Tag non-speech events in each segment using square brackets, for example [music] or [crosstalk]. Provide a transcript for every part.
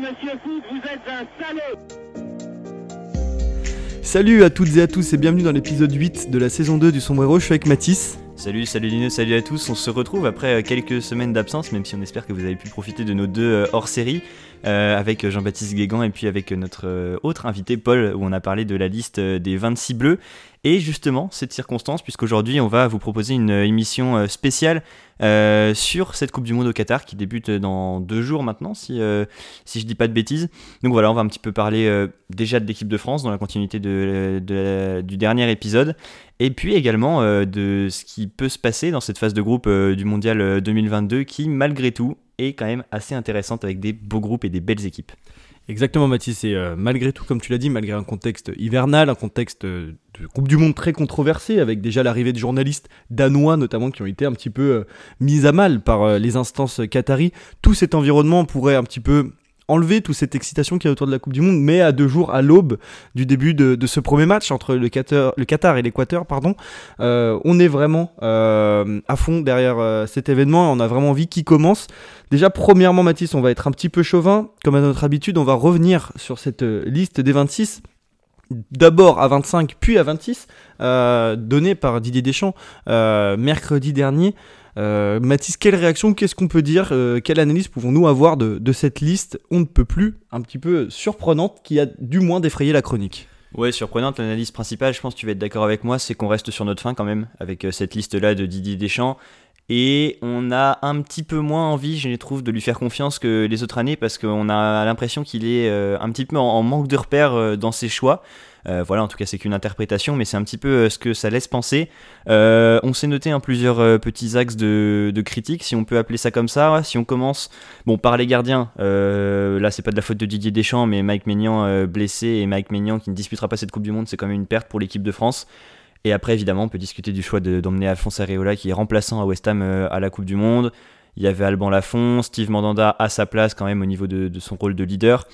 monsieur Foot, vous êtes un salaud Salut à toutes et à tous et bienvenue dans l'épisode 8 de la saison 2 du Sombrero, je suis avec Mathis. Salut, salut Lino, salut à tous. On se retrouve après euh, quelques semaines d'absence, même si on espère que vous avez pu profiter de nos deux euh, hors-série, euh, avec Jean-Baptiste Guégan et puis avec notre autre invité Paul, où on a parlé de la liste des 26 bleus. Et justement, cette circonstance, puisqu'aujourd'hui on va vous proposer une émission euh, spéciale euh, sur cette Coupe du Monde au Qatar qui débute dans deux jours maintenant, si, euh, si je dis pas de bêtises. Donc voilà, on va un petit peu parler déjà de l'équipe de France dans la continuité du dernier épisode, et puis également de ce qui peut se passer dans cette phase de groupe du Mondial 2022 qui, malgré tout, est quand même assez intéressante avec des beaux groupes et des belles équipes. Exactement Mathis, et euh, malgré tout, comme tu l'as dit, malgré un contexte hivernal, un contexte euh, de Coupe du Monde très controversé, avec déjà l'arrivée de journalistes danois notamment qui ont été un petit peu euh, mis à mal par les instances qataries, tout cet environnement pourrait un petit peu enlever toute cette excitation qu'il y a autour de la Coupe du Monde, mais à deux jours à l'aube du début de, ce premier match entre le Qatar, et l'Équateur, pardon, euh, on est vraiment euh, à fond derrière euh, cet événement on a vraiment envie qu'il commence. Déjà, premièrement, Mathis, on va être un petit peu chauvin, comme à notre habitude, on va revenir sur cette liste des 26 d'abord à 25 puis à 26 donnée par Didier Deschamps mercredi dernier. euh, Mathis, quelle réaction, qu'est-ce qu'on peut dire, euh, quelle analyse pouvons-nous avoir de, cette liste On ne peut plus, un petit peu surprenante, qui a du moins défrayé la chronique Ouais, surprenante. L'analyse principale, je pense que tu vas être d'accord avec moi, c'est qu'on reste sur notre fin quand même, avec euh, cette liste-là de Didier Deschamps. Et on a un petit peu moins envie, je trouve, de lui faire confiance que les autres années, parce qu'on a l'impression qu'il est un petit peu en manque de repères dans ses choix. Euh, voilà, en tout cas, c'est qu'une interprétation, mais c'est un petit peu euh, ce que ça laisse penser. Euh, on s'est noté un plusieurs petits axes de, critique, si on peut appeler ça comme ça. Si on commence, bon, par les gardiens, là, c'est pas de la faute de Didier Deschamps, mais Mike Maignan blessé et Mike Maignan qui ne disputera pas cette Coupe du Monde, c'est quand même une perte pour l'équipe de France. Et après, évidemment, on peut discuter du choix d'emmener Alphonse Areola, qui est remplaçant à West Ham à la Coupe du Monde. Il y avait Alban Lafont, Steve Mandanda à sa place quand même au niveau de son rôle de leader.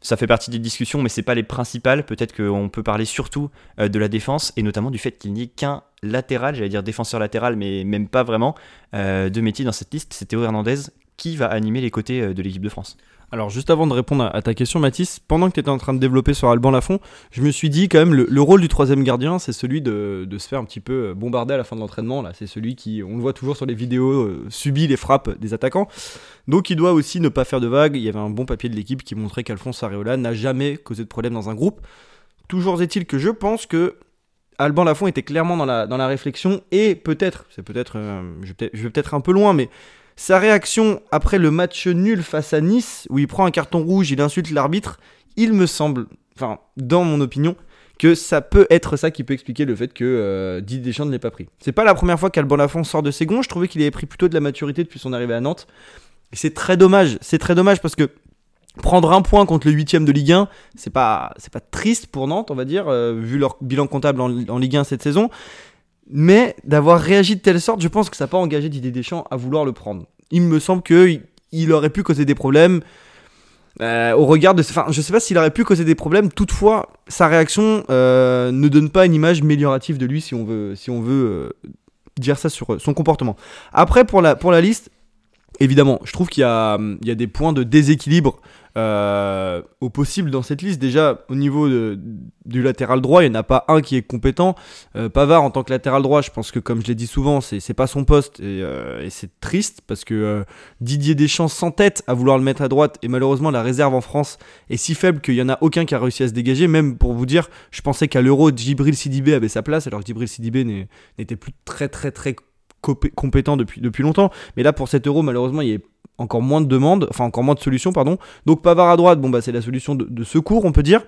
Ça fait partie des discussions, mais c'est pas les principales. Peut-être qu'on peut parler surtout euh, de la défense et notamment du fait qu'il n'y ait qu'un latéral, j'allais dire défenseur latéral, mais même pas vraiment, euh, de métier dans cette liste. C'est Théo Hernandez qui va animer les côtés euh, de l'équipe de France. Alors juste avant de répondre à, ta question Mathis, pendant que tu étais en train de développer sur Alban Lafont, je me suis dit quand même le, rôle du troisième gardien c'est celui de, se faire un petit peu bombarder à la fin de l'entraînement. Là, C'est celui qui, on le voit toujours sur les vidéos, subit les frappes des attaquants. Donc il doit aussi ne pas faire de vagues. Il y avait un bon papier de l'équipe qui montrait qu'Alphonse Areola n'a jamais causé de problème dans un groupe. Toujours est-il que je pense que Alban Lafont était clairement dans la, dans la réflexion et peut-être, c'est peut-être, euh, je, vais peut-être un peu loin, mais sa réaction après le match nul face à Nice, où il prend un carton rouge, il insulte l'arbitre, il me semble, enfin, dans mon opinion, que ça peut être ça qui peut expliquer le fait que euh, Didier Deschamps ne l'ait pas pris. C'est pas la première fois qu'Alban Lafont sort de ses gonds, je trouvais qu'il avait pris plutôt de la maturité depuis son arrivée à Nantes c'est très dommage. C'est très dommage parce que prendre un point contre le 8 de Ligue 1, c'est pas, c'est pas triste pour Nantes, on va dire, euh, vu leur bilan comptable en, Ligue 1 cette saison. Mais d'avoir réagi de telle sorte, je pense que ça n'a pas engagé Didier Deschamps à vouloir le prendre. Il me semble qu'il il aurait pu causer des problèmes. Euh, au regard de. Enfin, je sais pas s'il aurait pu causer des problèmes. Toutefois, sa réaction euh, ne donne pas une image améliorative de lui, si on veut, si on veut dire ça sur son comportement. Après, pour la, pour la liste, Évidemment, je trouve qu'il y, a des points de déséquilibre euh, au possible dans cette liste. Déjà, au niveau du latéral droit, il n'y en a pas un qui est compétent. Euh, Pavard, en tant que latéral droit, je pense que, comme je l'ai dit souvent, c'est pas son poste et, euh, c'est triste parce que Didier Deschamps s'entête à vouloir le mettre à droite et malheureusement, la réserve en France est si faible qu'il n'y en a aucun qui a réussi à se dégager. Même pour vous dire, je pensais qu'à l'Euro, Djibril Sidibé avait sa place alors que Djibril Sidibé n'était plus très très très compétent depuis, depuis longtemps. Mais là, pour cet euro, malheureusement, il y a encore moins de demandes, enfin encore moins de solutions, pardon. Donc Pavard à droite, bon bah c'est la solution de, secours, on peut dire.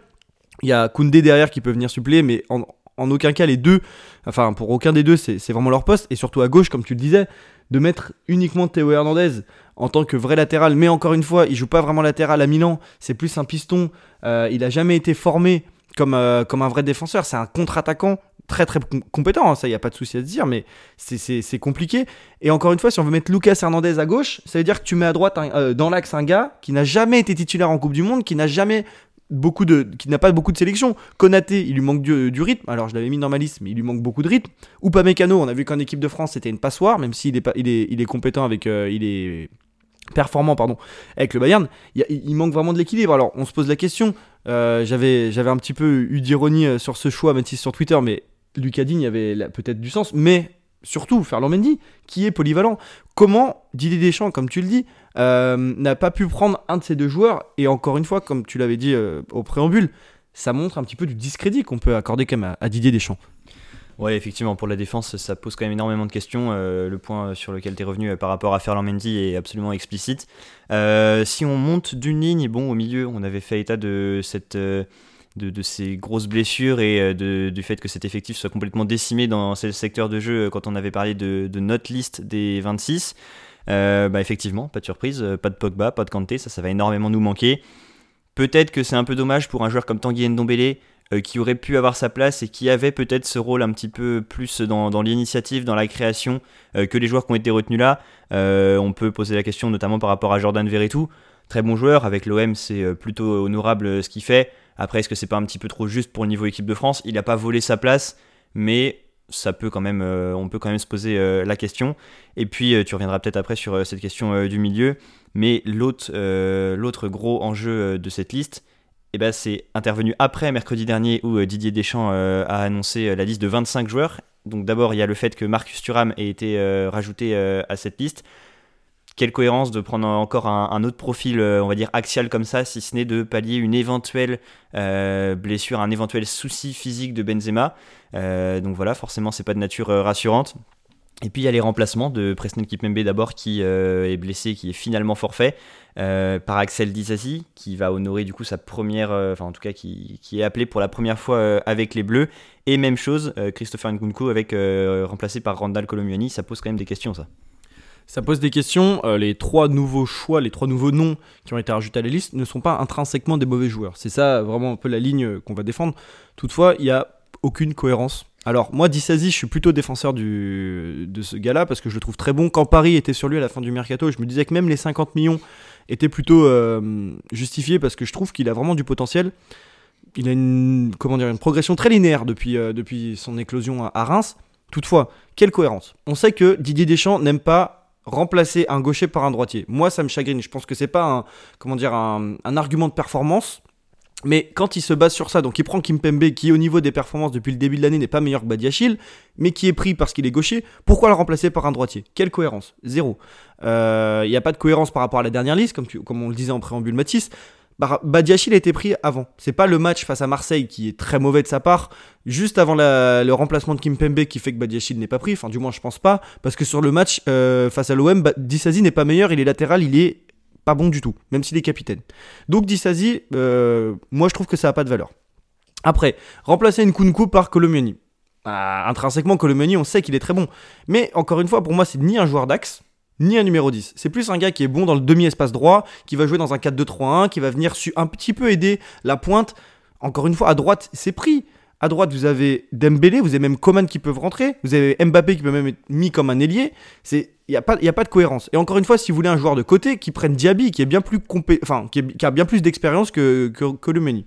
Il y a Koundé derrière qui peut venir suppléer, mais en, aucun cas les deux, enfin pour aucun des deux, c'est vraiment leur poste. Et surtout à gauche, comme tu le disais, de mettre uniquement Théo Hernandez en tant que vrai latéral. Mais encore une fois, il joue pas vraiment latéral à Milan, c'est plus un piston. Euh, il a jamais été formé comme, euh, comme un vrai défenseur. C'est un contre-attaquant très très compétent, hein, ça il n'y a pas de souci à se dire, mais c'est compliqué. Et encore une fois, si on veut mettre Lucas Hernandez à gauche, ça veut dire que tu mets à droite euh, dans l'axe un gars qui n'a jamais été titulaire en Coupe du Monde, qui n'a jamais beaucoup de qui n'a pas beaucoup de sélection. Konaté, il lui manque du, rythme. Alors je l'avais mis dans ma liste, mais il lui manque beaucoup de rythme. Ou Mécano, on a vu qu'en équipe de France c'était une passoire, même s'il est pas il est, il est compétent avec euh, il est performant pardon, avec le Bayern, il, manque vraiment de l'équilibre. Alors on se pose la question, euh, j'avais un petit peu eu d'ironie euh, sur ce choix, Mathis sur Twitter, mais Lucas Digne avait peut-être du sens, mais surtout Ferland Mendy, qui est polyvalent. Comment Didier Deschamps, comme tu le dis, euh, n'a pas pu prendre un de ces deux joueurs, et encore une fois, comme tu l'avais dit au préambule, ça montre un petit peu du discrédit qu'on peut accorder quand même à Didier Deschamps. Ouais, effectivement, pour la défense, ça pose quand même énormément de questions. Euh, le point sur lequel tu es revenu euh, par rapport à Ferland Mendy est absolument explicite. Euh, si on monte d'une ligne, bon, au milieu, on avait fait état de, cette, de, ces grosses blessures et de- du fait que cet effectif soit complètement décimé dans ce secteur de jeu quand on avait parlé de, de notre liste des 26. Euh, bah, effectivement, pas de surprise, pas de Pogba, pas de Kanté, ça, ça va énormément nous manquer. Peut-être que c'est un peu dommage pour un joueur comme Tanguy Ndombele qui aurait pu avoir sa place et qui avait peut-être ce rôle un petit peu plus dans, l'initiative, dans la création euh, que les joueurs qui ont été retenus là. Euh, on peut poser la question notamment par rapport à Jordan Verretou. Très bon joueur, avec l'OM c'est euh, plutôt honorable euh, ce qu'il fait. Après, est-ce que c'est pas un petit peu trop juste pour le niveau équipe de France? Il n'a pas volé sa place, mais ça peut quand même, euh, on peut quand même se poser euh, la question. Et puis euh, tu reviendras peut-être après sur euh, cette question euh, du milieu. Mais l'autre, euh, l'autre gros enjeu euh, de cette liste, eh ben, c'est intervenu après mercredi dernier où euh, Didier Deschamps euh, a annoncé euh, la liste de 25 joueurs. Donc d'abord, il y a le fait que Marcus Thuram ait été rajouté à cette liste. Quelle cohérence de prendre encore un, autre profil, on va dire axial comme ça, si ce n'est de pallier une éventuelle blessure, un éventuel souci physique de Benzema. Donc voilà, forcément, c'est pas de nature rassurante. Et puis il y a les remplacements de Presnel Kipembe d'abord qui euh, est blessé, qui est finalement forfait, euh, par Axel Disasi qui va honorer du coup sa première, euh, enfin en tout cas qui, est appelé pour la première fois avec les Bleus. Et même chose, Christopher Nkunku avec remplacé par Randall Colomiani, ça pose quand même des questions ça. Ça pose des questions. les trois nouveaux choix, les trois nouveaux noms qui ont été rajoutés à la liste ne sont pas intrinsèquement des mauvais joueurs. C'est ça vraiment un peu la ligne qu'on va défendre. Toutefois, il n'y a aucune cohérence. Alors moi, Dissasi, je suis plutôt défenseur de ce gars-là parce que je le trouve très bon. Quand Paris était sur lui à la fin du mercato, je me disais que même les 50 millions étaient plutôt euh, justifiés parce que je trouve qu'il a vraiment du potentiel. Il a une, comment dire, une progression très linéaire depuis, euh, depuis son éclosion à, Reims. Toutefois, quelle cohérence On sait que Didier Deschamps n'aime pas remplacer un gaucher par un droitier. Moi, ça me chagrine. Je pense que c'est pas un, comment dire, un argument de performance. Mais quand il se base sur ça, donc il prend Kimpembe qui au niveau des performances depuis le début de l'année n'est pas meilleur que Badiachil, mais qui est pris parce qu'il est gaucher, pourquoi le remplacer par un droitier? Quelle cohérence? Zéro. Euh, Il n'y a pas de cohérence par rapport à la dernière liste, comme, on le disait en préambule Matisse. Bar- Badiachil a été pris avant. C'est pas le match face à Marseille qui est très mauvais de sa part, juste avant le remplacement de Kimpembe qui fait que Badiachil n'est pas pris. Enfin, du moins, je pense pas, parce que sur le match euh, face à l'OM, Disasi n'est pas meilleur. Il est latéral, il est pas bon du tout, même s'il est capitaine. Donc Disasi, euh, moi je trouve que ça n'a pas de valeur. Après, remplacer Nkunku par Colomiani. Ah, intrinsèquement, Colomiani, on sait qu'il est très bon. Mais encore une fois, pour moi, c'est ni un joueur d'axe, ni un numéro 10. C'est plus un gars qui est bon dans le demi-espace droit, qui va jouer dans un 4-2-3-1, qui va venir un petit peu aider la pointe. Encore une fois, à droite, c'est pris. À droite, vous avez Dembélé, vous avez même Coman qui peuvent rentrer, vous avez Mbappé qui peut même être mis comme un ailier. C'est il n'y a, pas- y a pas de cohérence. Et encore une fois, si vous voulez un joueur de côté, qui prenne Diaby, qui est bien plus enfin, qui, a bien plus d'expérience que, que, que Lumeni.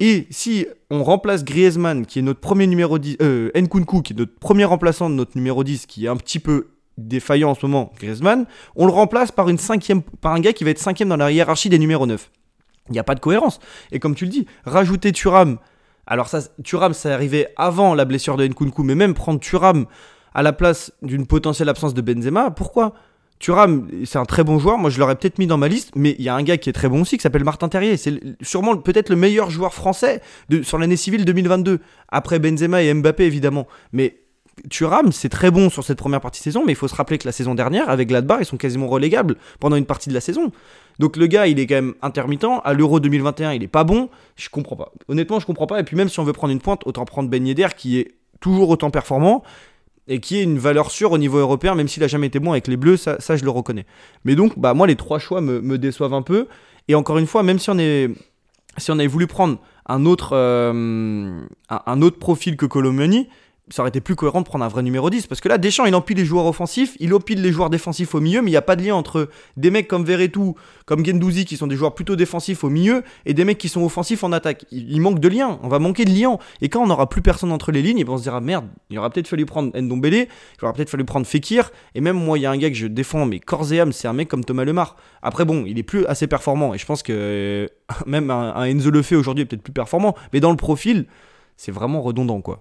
Et si on remplace Griezmann, qui est notre premier numéro 10, euh, Nkunku, qui est notre premier remplaçant de notre numéro 10, qui est un petit peu défaillant en ce moment, Griezmann, on le remplace par, une cinquième, par un gars qui va être cinquième dans la hiérarchie des numéros 9. Il n'y a pas de cohérence. Et comme tu le dis, rajouter Thuram, alors ça, Thuram, ça arrivait avant la blessure de Nkunku, mais même prendre Thuram à la place d'une potentielle absence de Benzema, pourquoi? Thuram, c'est un très bon joueur, moi je l'aurais peut-être mis dans ma liste, mais il y a un gars qui est très bon aussi, qui s'appelle Martin Terrier, c'est sûrement peut-être le meilleur joueur français sur l'année civile 2022, après Benzema et Mbappé évidemment, mais Thuram, c'est très bon sur cette première partie de saison, mais il faut se rappeler que la saison dernière, avec Gladbach, ils sont quasiment relégables pendant une partie de la saison. Donc le gars, il est quand même intermittent. À l'Euro 2021, il est pas bon. Je comprends pas. Honnêtement, je comprends pas. Et puis même si on veut prendre une pointe, autant prendre Ben Yedder, qui est toujours autant performant et qui est une valeur sûre au niveau européen, même s'il a jamais été bon avec les Bleus, ça, ça, je le reconnais. Mais donc, bah moi, les trois choix me, déçoivent un peu. Et encore une fois, même si on est, si on avait voulu prendre un autre, euh, un autre profil que Colomani, ça aurait été plus cohérent de prendre un vrai numéro 10 parce que là Deschamps il empile les joueurs offensifs, il empile les joueurs défensifs au milieu mais il n'y a pas de lien entre des mecs comme Verretou, comme Gendouzi qui sont des joueurs plutôt défensifs au milieu et des mecs qui sont offensifs en attaque. Il, manque de lien, on va manquer de lien et quand on n'aura plus personne entre les lignes, ben, on se dira merde, il aurait peut-être fallu prendre Ndombele, il aurait peut-être fallu prendre Fekir et même moi il y a un gars que je défends mais corps et c'est un mec comme Thomas Lemar. Après bon, il est plus assez performant et je pense que [laughs] même un, un Enzo le fait aujourd'hui est peut-être plus performant mais dans le profil, c'est vraiment redondant quoi.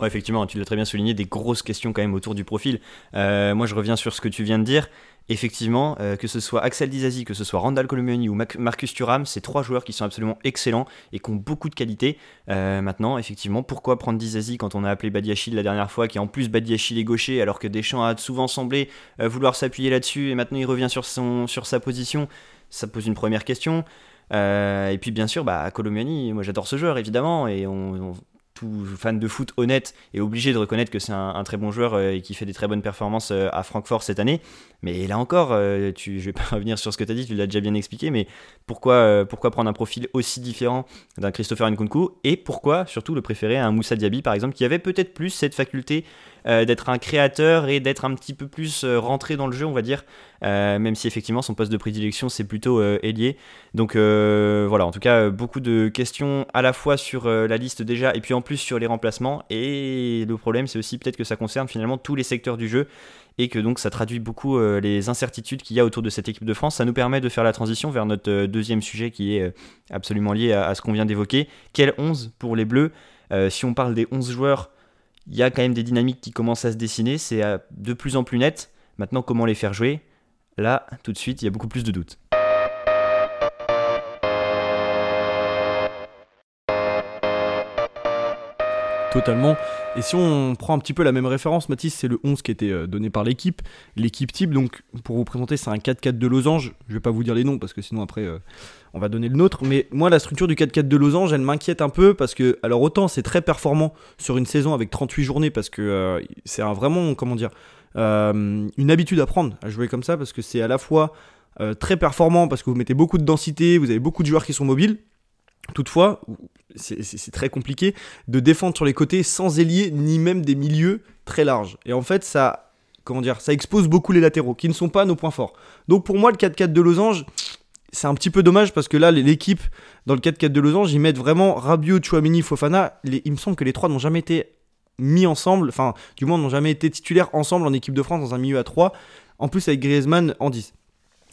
Ouais, effectivement, tu l'as très bien souligné, des grosses questions quand même autour du profil. Euh, moi, je reviens sur ce que tu viens de dire. Effectivement, euh, que ce soit Axel Dizazi, que ce soit Randall Colomioni ou Marcus Thuram, c'est trois joueurs qui sont absolument excellents et qui ont beaucoup de qualité. Euh, maintenant, effectivement, pourquoi prendre Dizazi quand on a appelé Badiachil la dernière fois, qui en plus Badiachil est gaucher, alors que Deschamps a souvent semblé vouloir s'appuyer là-dessus et maintenant il revient sur, sa position? Ça pose une première question. et puis bien sûr, bah, moi j'adore ce joueur évidemment, et on, fan de foot honnête est obligé de reconnaître que c'est un, très bon joueur euh, et qui fait des très bonnes performances euh, à Francfort cette année. Mais là encore, euh, je vais pas [laughs] revenir sur ce que tu as dit, tu l'as déjà bien expliqué, mais pourquoi, pourquoi prendre un profil aussi différent d'un Christopher Nkunku? Et pourquoi surtout le préférer à un Moussa Diaby par exemple qui avait peut-être plus cette faculté euh, d'être un créateur et d'être un petit peu plus euh, rentré dans le jeu, on va dire, euh, même si effectivement son poste de prédilection c'est plutôt ailier. Donc voilà, en tout cas, beaucoup de questions à la fois sur la liste déjà et puis en plus sur les remplacements. Et le problème, c'est aussi peut-être que ça concerne finalement tous les secteurs du jeu et que donc ça traduit beaucoup les incertitudes qu'il y a autour de cette équipe de France. Ça nous permet de faire la transition vers notre deuxième sujet qui est absolument lié à, à ce qu'on vient d'évoquer. Quel 11 pour les Bleus? Si on parle des 11 joueurs il y a quand même des dynamiques qui commencent à se dessiner, c'est euh, de plus en plus net. Maintenant, comment les faire jouer? Là, tout de suite, il y a beaucoup plus de doutes. Totalement. Et si on prend un petit peu la même référence, Mathis, c'est le 11 qui était euh, donné par l'équipe. L'équipe type, donc pour vous présenter, c'est un 4-4 de losange. Je vais pas vous dire les noms parce que sinon après euh, on va donner le nôtre. Mais moi, la structure du 4-4 de losange, elle m'inquiète un peu parce que, alors autant c'est très performant sur une saison avec 38 journées parce que euh, c'est vraiment, comment dire, une habitude à prendre à jouer comme ça parce que c'est à la fois très performant parce que vous mettez beaucoup de densité, vous avez beaucoup de joueurs qui sont mobiles Toutefois, c'est très compliqué de défendre sur les côtés sans ailier ni même des milieux très larges. Et en fait, ça, comment dire, ça expose beaucoup les latéraux qui ne sont pas nos points forts. Donc pour moi, le 4-4 de Losange, c'est un petit peu dommage parce que là, l'équipe dans le 4-4 de Losange, ils mettent vraiment Rabiot, Chouamini, Fofana. il me semble que les trois n'ont jamais été mis ensemble, enfin, du moins n'ont jamais été titulaires ensemble en équipe de France dans un milieu à 3. En plus, avec Griezmann en 10.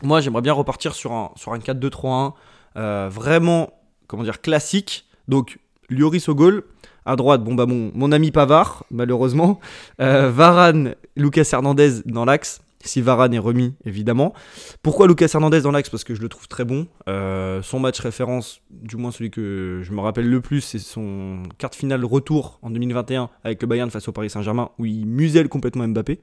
Moi, j'aimerais bien repartir sur un, sur un 4-2-3-1. Euh, vraiment comment dire, classique. Donc, Lloris au goal. À droite, bon bah mon, mon ami Pavard, malheureusement. Euh, Varane, Lucas Hernandez dans l'axe. Si Varane est remis, évidemment. Pourquoi Lucas Hernandez dans l'axe? Parce que je le trouve très bon. Euh, son match référence, du moins celui que je me rappelle le plus, c'est son quart finale retour en 2021 avec le Bayern face au Paris Saint-Germain, où il muselle complètement Mbappé.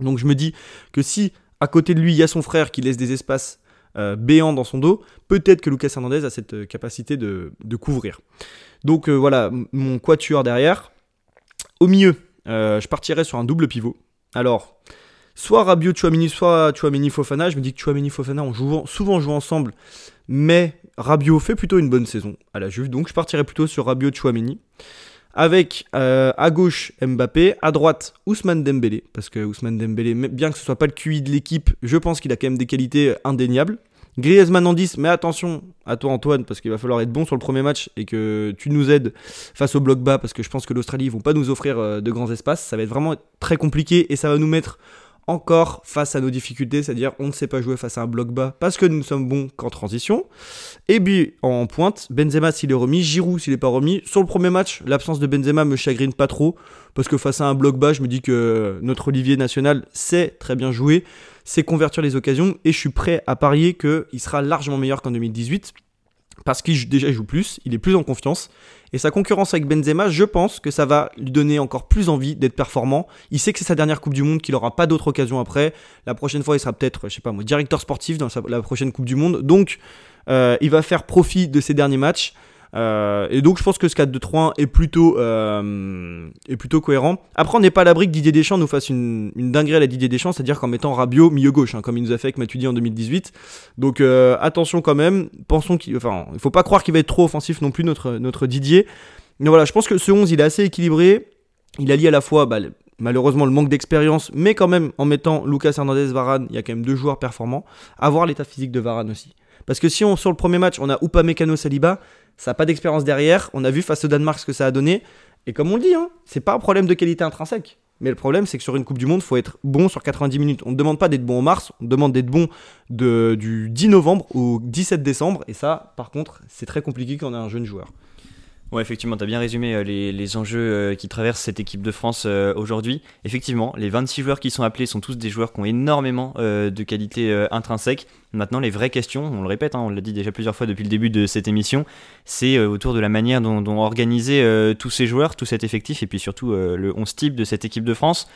Donc je me dis que si à côté de lui, il y a son frère qui laisse des espaces euh, béant dans son dos, peut-être que Lucas Hernandez a cette euh, capacité de, couvrir. Donc euh, voilà, mon quatuor derrière. Au milieu, je partirais sur un double pivot. Alors, soit Rabiot Chouamini, soit Chouamini Fofana. Je me dis que Chouamini Fofana ont souvent joué ensemble, mais Rabiot fait plutôt une bonne saison à la Juve, donc je partirais plutôt sur Rabiot Chouamini. Avec à gauche Mbappé, à droite Ousmane Dembélé, parce que Ousmane Dembélé, bien que ce soit pas le QI de l'équipe, je pense qu'il a quand même des qualités indéniables. Griezmann en 10, mais attention à toi Antoine, parce qu'il va falloir être bon sur le premier match et que tu nous aides face au bloc bas, parce que je pense que l'Australie, ils vont pas nous offrir euh, de grands espaces. Ça va être vraiment très compliqué et ça va nous mettre encore face à nos difficultés, c'est-à-dire on ne sait pas jouer face à un bloc bas parce que nous sommes bons qu'en transition. Et puis en pointe, Benzema s'il est remis, Giroud s'il n'est pas remis. Sur le premier match, l'absence de Benzema me chagrine pas trop parce que face à un bloc bas, je me dis que notre Olivier national sait très bien jouer, sait convertir les occasions et je suis prêt à parier qu'il sera largement meilleur qu'en 2018 parce qu'il déjà plus, il est plus en confiance. Et sa concurrence avec Benzema, je pense que ça va lui donner encore plus envie d'être performant. Il sait que c'est sa dernière Coupe du Monde, qu'il n'aura pas d'autre occasion après. La prochaine fois, il sera peut-être, je sais pas moi, directeur sportif dans la prochaine Coupe du Monde. Donc, euh, il va faire profit de ses derniers matchs. Euh, et donc je pense que ce 4-2-3-1 est plutôt, euh, est plutôt cohérent. Après on n'est pas à l'abri que Didier Deschamps nous fasse une, une dinguerie à la Didier Deschamps, c'est-à-dire qu'en mettant Rabiot milieu gauche, hein, comme il nous a fait avec Matuidi en 2018. Donc euh, attention quand même, pensons qu'il, faut pas croire qu'il va être trop offensif non plus notre, notre Didier. Mais voilà, je pense que ce 11 il est assez équilibré. il allie à la fois bah, malheureusement le manque d'expérience, mais quand même en mettant Lucas Hernandez, Varane, il y a quand même deux joueurs performants, avoir l'état physique de Varane aussi. Parce que si on sur le premier match, on a Upamecano Saliba, ça n'a pas d'expérience derrière, on a vu face au Danemark ce que ça a donné, et comme on le dit, hein, c'est pas un problème de qualité intrinsèque. Mais le problème, c'est que sur une Coupe du Monde, il faut être bon sur 90 minutes. On ne demande pas d'être bon en mars, on demande d'être bon du 10 novembre au 17 décembre. Et ça, par contre, c'est très compliqué quand on a un jeune joueur. Ouais, effectivement, tu as bien résumé euh, les, enjeux euh, qui traversent cette équipe de France euh, aujourd'hui. Effectivement, les 26 joueurs qui sont appelés sont tous des joueurs qui ont énormément de qualités intrinsèques. Maintenant, les vraies questions, on le répète, hein, on l'a dit déjà plusieurs fois depuis le début de cette émission, c'est autour de la manière dont, dont organiser tous ces joueurs, tout cet effectif, et puis surtout le 11 type de cette équipe de France.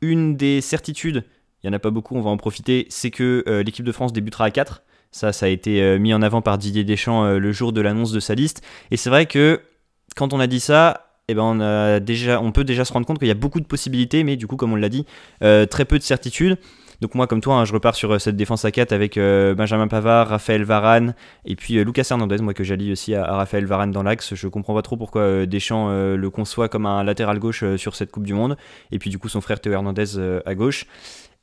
Une des certitudes, il n'y en a pas beaucoup, on va en profiter, c'est que l'équipe de France débutera à 4. Ça, ça a été mis en avant par Didier Deschamps le jour de l'annonce de sa liste. Et c'est vrai que quand on a dit ça, eh ben on, a déjà, on peut déjà se rendre compte qu'il y a beaucoup de possibilités, mais du coup, comme on l'a dit, euh, très peu de certitudes. Donc moi, comme toi, hein, je repars sur euh, cette défense à 4 avec euh, Benjamin Pavard, Raphaël Varane et puis Lucas Hernandez, moi que j'allie aussi à, Raphaël Varane dans l'axe. Je comprends pas trop pourquoi Deschamps le conçoit comme un latéral gauche sur cette Coupe du Monde. Et puis du coup, son frère Théo Hernandez à gauche.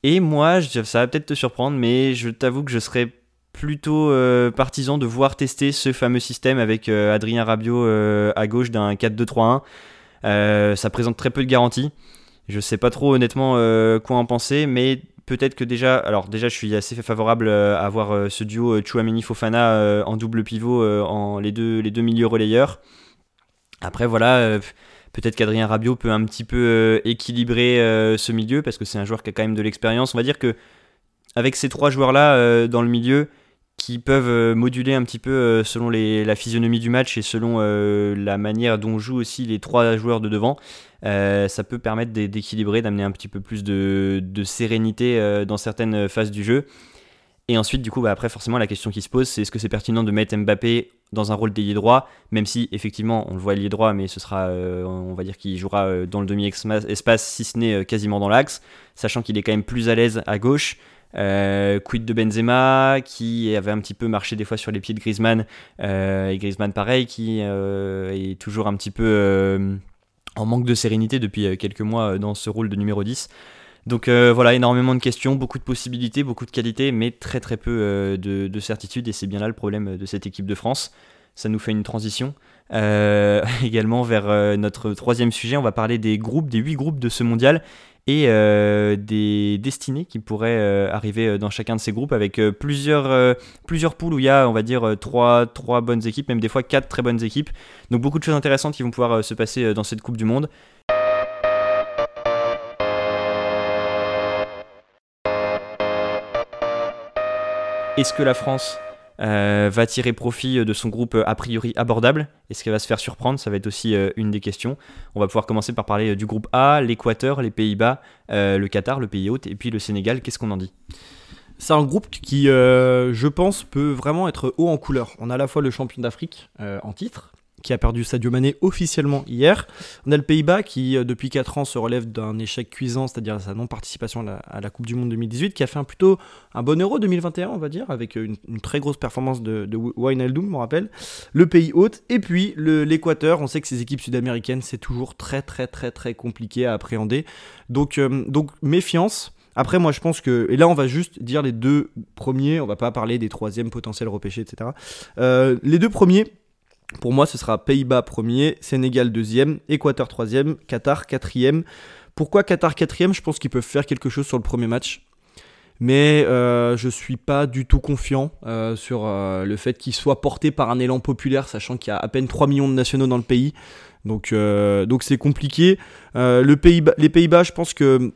Et moi, ça va peut-être te surprendre, mais je t'avoue que je serais plutôt euh, partisan de voir tester ce fameux système avec euh, Adrien Rabiot euh, à gauche d'un 4-2-3-1. ça présente très peu de garanties. Je sais pas trop honnêtement quoi en penser, mais peut-être que déjà, alors déjà je suis assez favorable à voir ce duo Chouameni Fofana en double pivot en les deux les deux milieux relayeurs. Après voilà, peut-être qu'Adrien Rabiot peut un petit peu équilibrer ce milieu parce que c'est un joueur qui a quand même de l'expérience. On va dire que avec ces trois joueurs là dans le milieu, qui peuvent euh, moduler un petit peu euh, selon la physionomie du match et selon euh, la manière dont jouent aussi les trois joueurs de devant. ça peut permettre d'équilibrer, d'amener un petit peu plus de, sérénité dans certaines phases du jeu. Et ensuite, du coup, bah, après, forcément, la question qui se pose, c'est est-ce que c'est pertinent de mettre Mbappé dans un rôle d'ailier droit, même si, effectivement, on le voit ailier droit, mais ce sera, on va dire qu'il jouera dans le demi-espace, si ce n'est quasiment dans l'axe, sachant qu'il est quand même plus à l'aise à gauche. Euh, quid de Benzema qui avait un petit peu marché des fois sur les pieds de Griezmann euh, et Griezmann pareil qui euh, est toujours un petit peu en manque de sérénité depuis quelques mois dans ce rôle de numéro 10. Donc voilà, énormément de questions, beaucoup de possibilités, beaucoup de qualités, mais très très peu de, de certitude et c'est bien là le problème de cette équipe de France. Ça nous fait une transition. [laughs] également vers notre troisième sujet, on va parler des groupes, des huit groupes de ce mondial et euh, des destinées qui pourraient euh, arriver euh, dans chacun de ces groupes avec plusieurs, plusieurs poules où il y a, on va dire, trois, trois bonnes équipes, même des fois quatre très bonnes équipes. Donc beaucoup de choses intéressantes qui vont pouvoir se passer dans cette Coupe du Monde. Est-ce que la France euh, va tirer profit euh, de son groupe euh, a priori abordable Est-ce qu'elle va se faire surprendre Ça va être aussi une des questions. On va pouvoir commencer par parler du groupe A, l'Équateur, les Pays-Bas, le Qatar, le pays hôte, et puis le Sénégal. Qu'est-ce qu'on en dit? C'est un groupe qui, je pense, peut vraiment être haut en couleur. On a à la fois le champion d'Afrique en titre, qui a perdu Sadio Mané officiellement hier. On a le Pays-Bas qui, euh, depuis 4 ans, se relève d'un échec cuisant, c'est-à-dire sa non-participation à, la, Coupe du Monde 2018, qui a fait un plutôt un bon Euro 2021, on va dire, avec une, très grosse performance de, de Wijnaldum, me rappelle. Le pays hôte, et puis l'Équateur. On sait que ces équipes sud-américaines, c'est toujours très, très, très, très compliqué à appréhender. Donc, euh, donc méfiance. Après, moi, je pense que. Et là, on va juste dire les deux premiers. On va pas parler des troisièmes potentiels repêchés, etc. Euh, les deux premiers, pour moi, ce sera Pays-Bas premier, Sénégal deuxième, Équateur troisième, Qatar quatrième. Pourquoi Qatar quatrième? Je pense qu'ils peuvent faire quelque chose sur le premier match. Mais euh, je ne suis pas du tout confiant euh, sur euh, le fait qu'ils soient portés par un élan populaire, sachant qu'il y a à peine 3 millions de nationaux dans le pays. Donc c'est compliqué. les Pays-Bas, je pense que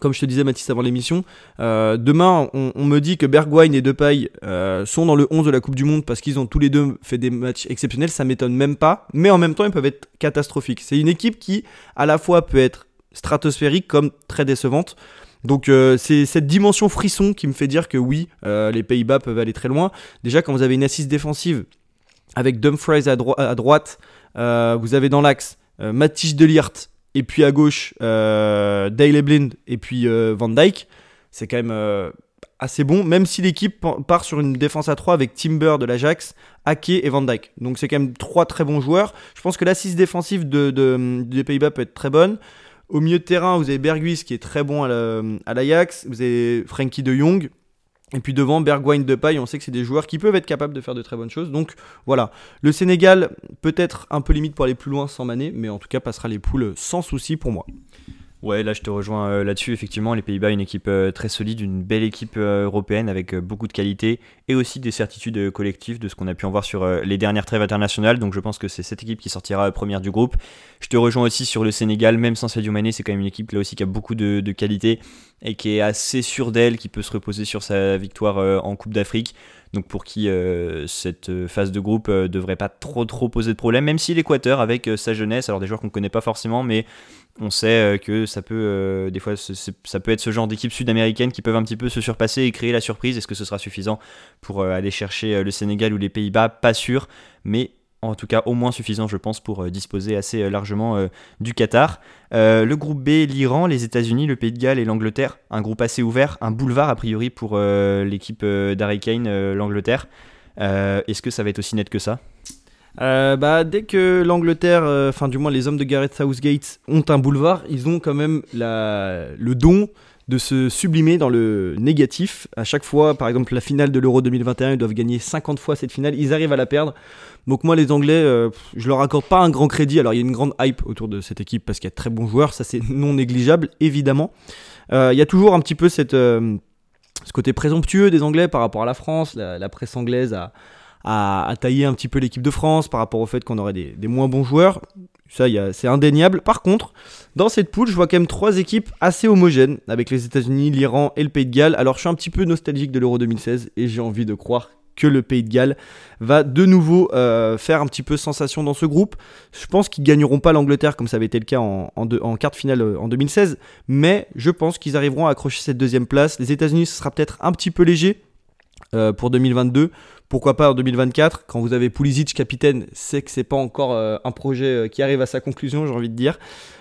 comme je te disais Mathis avant l'émission, euh, demain on, me dit que Bergwijn et Depay euh, sont dans le 11 de la Coupe du Monde parce qu'ils ont tous les deux fait des matchs exceptionnels, ça m'étonne même pas, mais en même temps ils peuvent être catastrophiques. C'est une équipe qui à la fois peut être stratosphérique comme très décevante. Donc euh, c'est cette dimension frisson qui me fait dire que oui, les Pays-Bas peuvent aller très loin. Déjà quand vous avez une assise défensive avec Dumfries à, à droite, vous avez dans l'axe Matisse Delirte et puis à gauche, euh, Blind et puis euh, Van Dyke. C'est quand même euh, assez bon, même si l'équipe part sur une défense à 3 avec Timber de l'Ajax, Ake et Van Dyke. Donc c'est quand même trois très bons joueurs. Je pense que l'assise défensive de, des Pays-Bas peut être très bonne. Au milieu de terrain, vous avez Berghuis qui est très bon à l'Ajax. vous avez Frankie de Jong. Et puis devant, Bergwijn de paille, on sait que c'est des joueurs qui peuvent être capables de faire de très bonnes choses. Donc voilà, le Sénégal peut-être un peu limite pour aller plus loin sans Mané, mais en tout cas passera les poules sans souci pour moi. Ouais, là je te rejoins euh, là-dessus. Effectivement, les Pays-Bas, une équipe euh, très solide, une belle équipe euh, européenne avec beaucoup de qualité et aussi des certitudes collectives de ce qu'on a pu en voir sur les dernières trêves internationales. Donc je pense que c'est cette équipe qui sortira première du groupe. Je te rejoins aussi sur le Sénégal, même sans Sadio Mané, c'est quand même une équipe là aussi qui a beaucoup de, de qualité et qui est assez sûre d'elle, qui peut se reposer sur sa victoire en Coupe d'Afrique. Donc pour qui cette phase de groupe devrait pas trop trop poser de problème, même si l'Équateur avec sa jeunesse, alors des joueurs qu'on ne connaît pas forcément, mais on sait euh, que ça peut, euh, des fois, ça peut être ce genre d'équipes sud-américaines qui peuvent un petit peu se surpasser et créer la surprise. Est-ce que ce sera suffisant pour euh, aller chercher le Sénégal ou les Pays-Bas? Pas sûr, mais en tout cas au moins suffisant, je pense, pour disposer assez largement du Qatar. le groupe B, l'Iran, les États-Unis, le Pays de Galles et l'Angleterre. Un groupe assez ouvert, un boulevard a priori pour l'équipe d'Harry Kane, l'Angleterre. Est-ce que ça va être aussi net que ça? Euh, bah, dès que l'Angleterre, euh, enfin du moins les hommes de Gareth Southgate ont un boulevard, ils ont quand même le don de se sublimer dans le négatif. À chaque fois, par exemple la finale de l'Euro 2021, ils doivent gagner 50 fois cette finale, ils arrivent à la perdre. Donc moi les Anglais, euh, je leur accorde pas un grand crédit. Alors il y a une grande hype autour de cette équipe parce qu'il y a de très bons joueurs, ça c'est non négligeable évidemment. Il y a toujours un petit peu cette, ce côté présomptueux des Anglais par rapport à la France, la, la presse anglaise a à, tailler un petit peu l'équipe de France par rapport au fait qu'on aurait des, moins bons joueurs. Ça, c'est indéniable. Par contre, dans cette poule, je vois quand même trois équipes assez homogènes, avec les États-Unis, l'Iran et le Pays de Galles. Alors, je suis un petit peu nostalgique de l'Euro 2016 et j'ai envie de croire que le Pays de Galles va de nouveau euh, faire un petit peu sensation dans ce groupe. Je pense qu'ils gagneront pas l'Angleterre comme ça avait été le cas en, en, quart finale euh, en 2016, mais je pense qu'ils arriveront à accrocher cette deuxième place. Les États-Unis, ce sera peut-être un petit peu léger euh, pour 2022. Pourquoi pas en 2024, quand vous avez Pulisic capitaine, c'est que c'est pas encore euh, un projet euh, qui arrive à sa conclusion, j'ai envie de dire.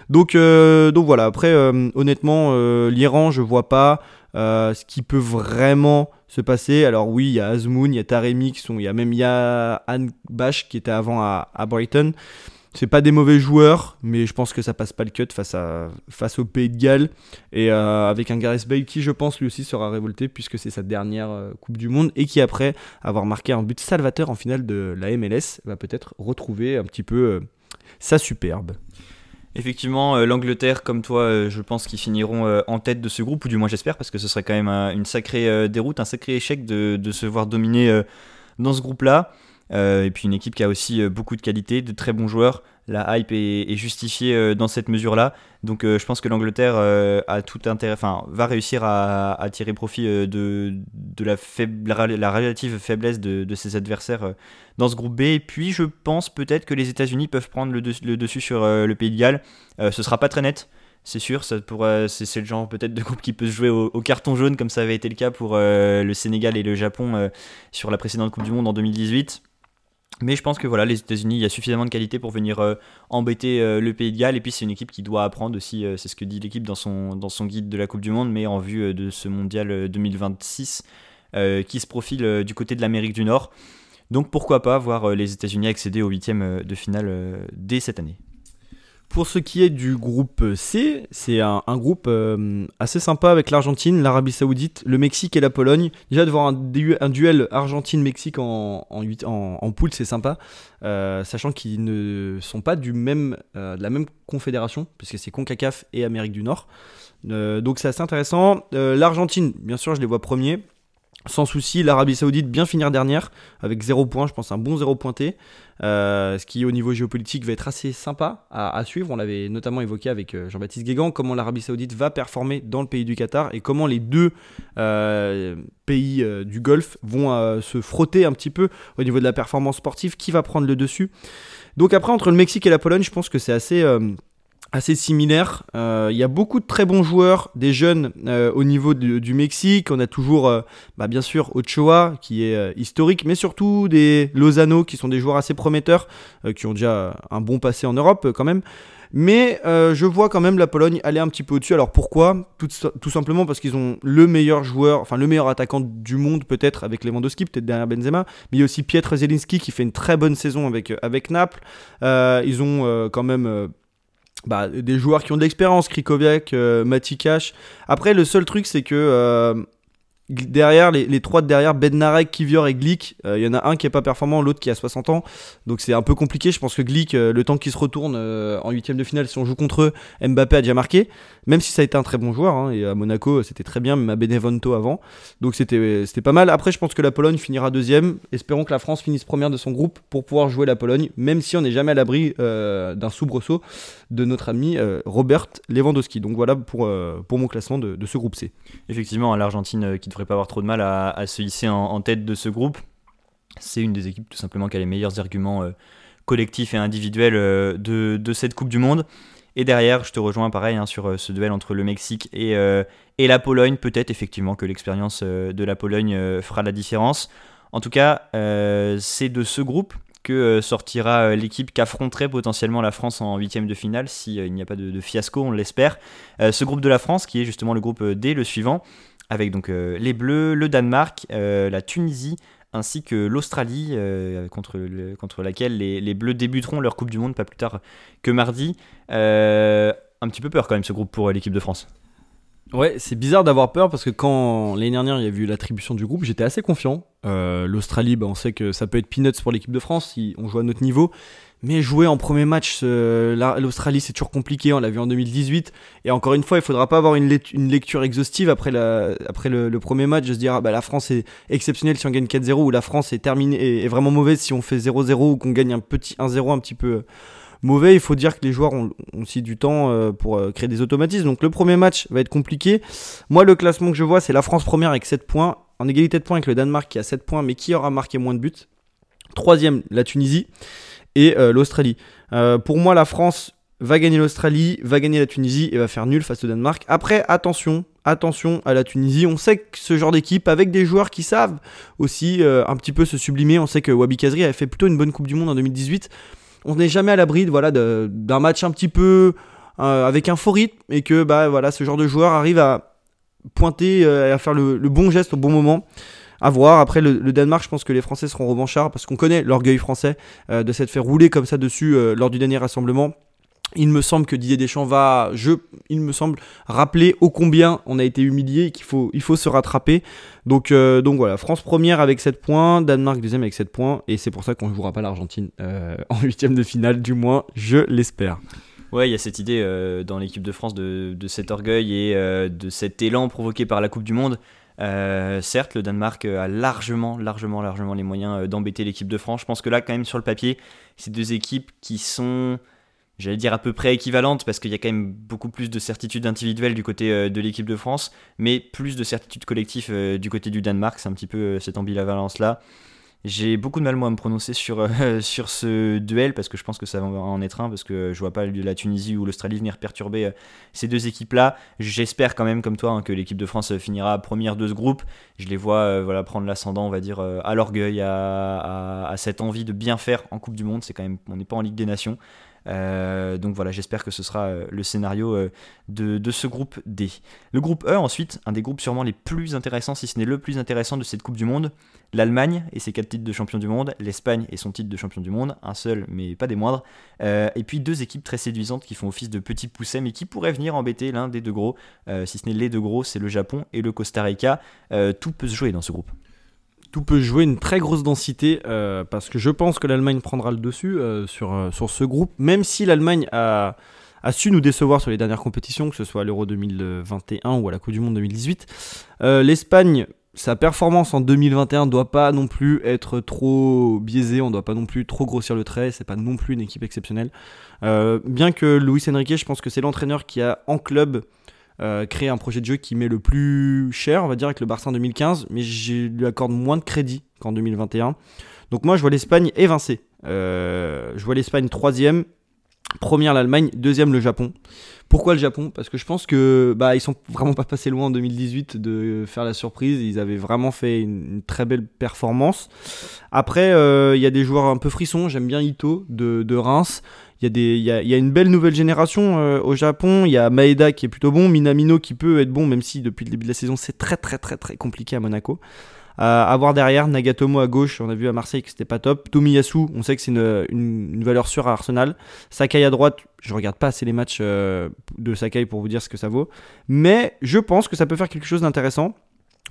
Donc, euh, donc voilà, après, honnêtement, l'Iran, je vois pas ce qui peut vraiment se passer. Alors oui, il y a Azmoun, il y a Taremi, qui sont, il y a même il y a Anne Bash qui était avant à, à Brighton. C'est pas des mauvais joueurs, mais je pense que ça passe pas le cut face, au Pays de Galles. Et euh, avec un Gareth Bale qui, je pense, lui aussi sera révolté puisque c'est sa dernière euh, Coupe du Monde et qui, après avoir marqué un but salvateur en finale de la MLS, va peut-être retrouver un petit peu euh, sa superbe. Effectivement, l'Angleterre, comme toi, je pense qu'ils finiront en tête de ce groupe, ou du moins j'espère, parce que ce serait quand même une sacrée déroute, un sacré échec de, de se voir dominer dans ce groupe-là. Euh, et puis une équipe qui a aussi euh, beaucoup de qualité, de très bons joueurs. La hype est, justifiée euh, dans cette mesure-là. Donc je pense que l'Angleterre a tout intérêt, enfin va réussir à, tirer profit de, la, relative faiblesse de, ses adversaires dans ce groupe B. Et puis je pense peut-être que les États-Unis peuvent prendre le, dessus sur le Pays de Galles. ce sera pas très net c'est sûr, ça c'est, le genre peut-être de groupe qui peut se jouer au, carton jaune comme ça avait été le cas pour le Sénégal et le Japon sur la précédente Coupe du Monde en 2018. Mais je pense que voilà, les États-Unis, il y a suffisamment de qualité pour venir euh, embêter euh, le Pays de Galles. Et puis c'est une équipe qui doit apprendre aussi, euh, c'est ce que dit l'équipe dans son, dans son guide de la Coupe du Monde, mais en vue de ce mondial 2026 qui se profile du côté de l'Amérique du Nord. Donc pourquoi pas voir les États-Unis accéder au huitième de finale dès cette année. Pour ce qui est du groupe C, c'est un, groupe euh, assez sympa avec l'Argentine, l'Arabie Saoudite, le Mexique et la Pologne. Déjà de voir un, duel Argentine-Mexique en, poule, c'est sympa, euh, sachant qu'ils ne sont pas du même, euh, de la même confédération, puisque c'est CONCACAF et Amérique du Nord. donc c'est assez intéressant. L'Argentine, bien sûr, je les vois premiers sans souci, l'Arabie Saoudite bien finir dernière avec 0 points, je pense un bon 0 pointé, euh, ce qui au niveau géopolitique va être assez sympa à, suivre. On l'avait notamment évoqué avec euh, Jean-Baptiste Guégan, comment l'Arabie Saoudite va performer dans le pays du Qatar et comment les deux euh, pays du Golfe vont se frotter un petit peu au niveau de la performance sportive, qui va prendre le dessus? Donc après entre le Mexique et la Pologne, je pense que c'est assez assez similaire. Euh, il y a beaucoup de très bons joueurs, des jeunes euh, au niveau du, Mexique. On a toujours, euh, bah, bien sûr, Ochoa qui est historique, mais surtout des Lozano qui sont des joueurs assez prometteurs, qui ont déjà un bon passé en Europe quand même. Mais je vois quand même la Pologne aller un petit peu au-dessus. Alors pourquoi? Tout, simplement parce qu'ils ont le meilleur joueur, enfin le meilleur attaquant du monde peut-être avec Lewandowski, peut-être derrière Benzema. Mais il y a aussi Pietr Zelinski qui fait une très bonne saison avec, avec Naples. ils ont quand même bah, des joueurs qui ont de l'expérience, Krikoviak, euh, Matikash. Après, le seul truc, c'est que euh, derrière, les, trois de derrière, Bednarek, Kivior et Glick, il y en a un qui est pas performant, l'autre qui a 60 ans. Donc c'est un peu compliqué. Je pense que Glick, le temps qu'il se retourne en huitième de finale, si on joue contre eux, Mbappé a déjà marqué. Même si ça a été un très bon joueur, hein, et à Monaco c'était très bien, même à Benevento avant. Donc c'était pas mal. Après, je pense que la Pologne finira deuxième. Espérons que la France finisse première de son groupe pour pouvoir jouer la Pologne, même si on n'est jamais à l'abri d'un soubresaut de notre ami Robert Lewandowski. Donc voilà pour, pour mon classement de, de ce groupe C. Effectivement, l'Argentine qui devrait pas avoir trop de mal à, se hisser en, tête de ce groupe. C'est une des équipes tout simplement qui a les meilleurs arguments collectifs et individuels de, de cette Coupe du Monde. Et derrière, je te rejoins pareil hein, sur ce duel entre le Mexique et, la Pologne. Peut-être effectivement que l'expérience de la Pologne fera la différence. En tout cas, c'est de ce groupe que sortira l'équipe qu'affronterait potentiellement la France en huitième de finale s'il n'y a pas de fiasco, on l'espère. ce groupe de la France qui est justement le groupe D, le suivant, avec donc les Bleus, le Danemark, la Tunisie, ainsi que l'Australie, euh, contre, laquelle les, Bleus débuteront leur Coupe du Monde pas plus tard que mardi. Euh, un petit peu peur quand même ce groupe pour l'équipe de France. Ouais, c'est bizarre d'avoir peur parce que quand l'année dernière il y a eu l'attribution du groupe, j'étais assez confiant. Euh, L'Australie, bah, on sait que ça peut être peanuts pour l'équipe de France si on joue à notre niveau. Mais jouer en premier match, l'Australie, c'est toujours compliqué. On l'a vu en 2018. Et encore une fois, il faudra pas avoir une, lecture exhaustive après le, premier match de se dire ah bah, la France est exceptionnelle si on gagne 4-0 ou la France est, terminée, est, vraiment mauvaise si on fait 0-0 ou qu'on gagne un petit 1-0 un petit peu euh, mauvais. Il faut dire que les joueurs ont, aussi du temps euh, pour euh, créer des automatismes. Donc le premier match va être compliqué. Moi, le classement que je vois, c'est la France première avec 7 points, en égalité de points avec le Danemark qui a 7 points, mais qui aura marqué moins de buts. Troisième, la Tunisie et euh, l'Australie. Euh, pour moi, la France va gagner l'Australie, va gagner la Tunisie et va faire nul face au Danemark. Après, attention, attention à la Tunisie. On sait que ce genre d'équipe, avec des joueurs qui savent aussi euh, un petit peu se sublimer, on sait que Wabi Kazri avait fait plutôt une bonne Coupe du Monde en 2018. On n'est jamais à l'abri voilà, d'un match un petit peu avec un faux rythme et que bah, voilà, ce genre de joueur arrive à pointer, à faire le bon geste au bon moment. À voir. Après, le, Danemark, je pense que les Français seront revanchards parce qu'on connaît l'orgueil français euh, de s'être fait rouler comme ça dessus euh, lors du dernier rassemblement. Il me semble que Didier Deschamps va, je, il me semble, rappeler ô combien on a été humilié et qu'il faut, il faut se rattraper. Donc, euh, donc voilà, France première avec 7 points, Danemark deuxième avec 7 points, et c'est pour ça qu'on ne jouera pas l'Argentine [laughs] en huitième de finale, du moins, je l'espère. Ouais, il y a cette idée dans l'équipe de France de, cet orgueil et de cet élan provoqué par la Coupe du Monde. Euh, certes, le Danemark euh, a largement, largement, largement les moyens euh, d'embêter l'équipe de France. Je pense que là, quand même, sur le papier, c'est deux équipes qui sont, j'allais dire, à peu près équivalentes parce qu'il y a quand même beaucoup plus de certitudes individuelles du côté de l'équipe de France, mais plus de certitudes collectives du côté du Danemark. C'est un petit peu cette ambivalence-là. J'ai beaucoup de mal moi à me prononcer sur, euh, [laughs] sur ce duel parce que je pense que ça va en être un parce que je vois pas la Tunisie ou l'Australie venir perturber euh, ces deux équipes-là. J'espère quand même comme toi hein, que l'équipe de France finira première de ce groupe. Je les vois euh, voilà prendre l'ascendant on va dire à l'orgueil, à, à, cette envie de bien faire en Coupe du Monde. C'est quand même on n'est pas en Ligue des Nations. Euh, donc voilà, j'espère que ce sera euh, le scénario euh, de, ce groupe D. Le groupe E, ensuite, un des groupes sûrement les plus intéressants, si ce n'est le plus intéressant de cette Coupe du Monde. L'Allemagne et ses quatre titres de champion du monde, l'Espagne et son titre de champion du monde, un seul mais pas des moindres, et puis deux équipes très séduisantes qui font office de petits poussets mais qui pourraient venir embêter l'un des deux gros, si ce n'est les deux gros, c'est le Japon et le Costa Rica. tout peut se jouer dans ce groupe tout peut jouer une très grosse densité euh, parce que je pense que l'Allemagne prendra le dessus euh, sur, euh, sur ce groupe, même si l'Allemagne a, a, su nous décevoir sur les dernières compétitions, que ce soit à l'Euro 2021 ou à la Coupe du Monde 2018. L'Espagne, sa performance en 2021 ne doit pas non plus être trop biaisée, on ne doit pas non plus trop grossir le trait, c'est pas non plus une équipe exceptionnelle. bien que Luis Enrique, je pense que c'est l'entraîneur qui a en club euh, créer un projet de jeu qui met le plus cher, on va dire, avec le Barça en 2015, mais je lui accorde moins de crédit qu'en 2021. Donc moi, je vois l'Espagne évincée. Euh, je vois l'Espagne troisième, première l'Allemagne, deuxième le Japon. Pourquoi le Japon? Parce que je pense que bah ils sont vraiment pas passés loin en 2018 de faire la surprise. Ils avaient vraiment fait une, très belle performance. Après, euh, il y a des joueurs un peu frissons. J'aime bien Ito de, de Reims. Il y, a une belle nouvelle génération euh, au Japon. Il y a Maeda qui est plutôt bon, Minamino qui peut être bon, même si depuis le début de la saison c'est très très très très compliqué à Monaco. avoir derrière Nagatomo à gauche, on a vu à Marseille que c'était pas top. Tomiyasu, on sait que c'est une, une, valeur sûre à Arsenal. Sakai à droite, je regarde pas assez les matchs de Sakai pour vous dire ce que ça vaut. Mais je pense que ça peut faire quelque chose d'intéressant.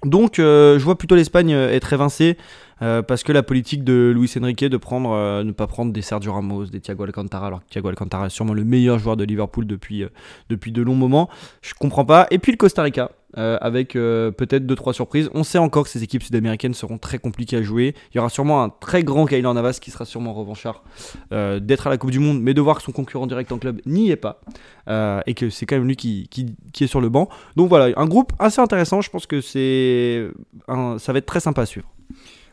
Donc je vois plutôt l'Espagne être évincée euh, parce que la politique de Luis Enrique de prendre, euh, ne pas prendre des Sergio Ramos, des Thiago Alcantara, alors que Thiago Alcantara est sûrement le meilleur joueur de Liverpool depuis, euh, depuis de longs moments, je comprends pas. Et puis le Costa Rica, avec peut-être 2-3 surprises. On sait encore que ces équipes sud-américaines seront très compliquées à jouer. Il y aura sûrement un très grand Kylian Navas qui sera sûrement revanchard d'être à la Coupe du Monde, mais de voir que son concurrent direct en club n'y est pas. et que c'est quand même lui qui, est sur le banc. Donc voilà, un groupe assez intéressant. Je pense que c'est ça va être très sympa à suivre.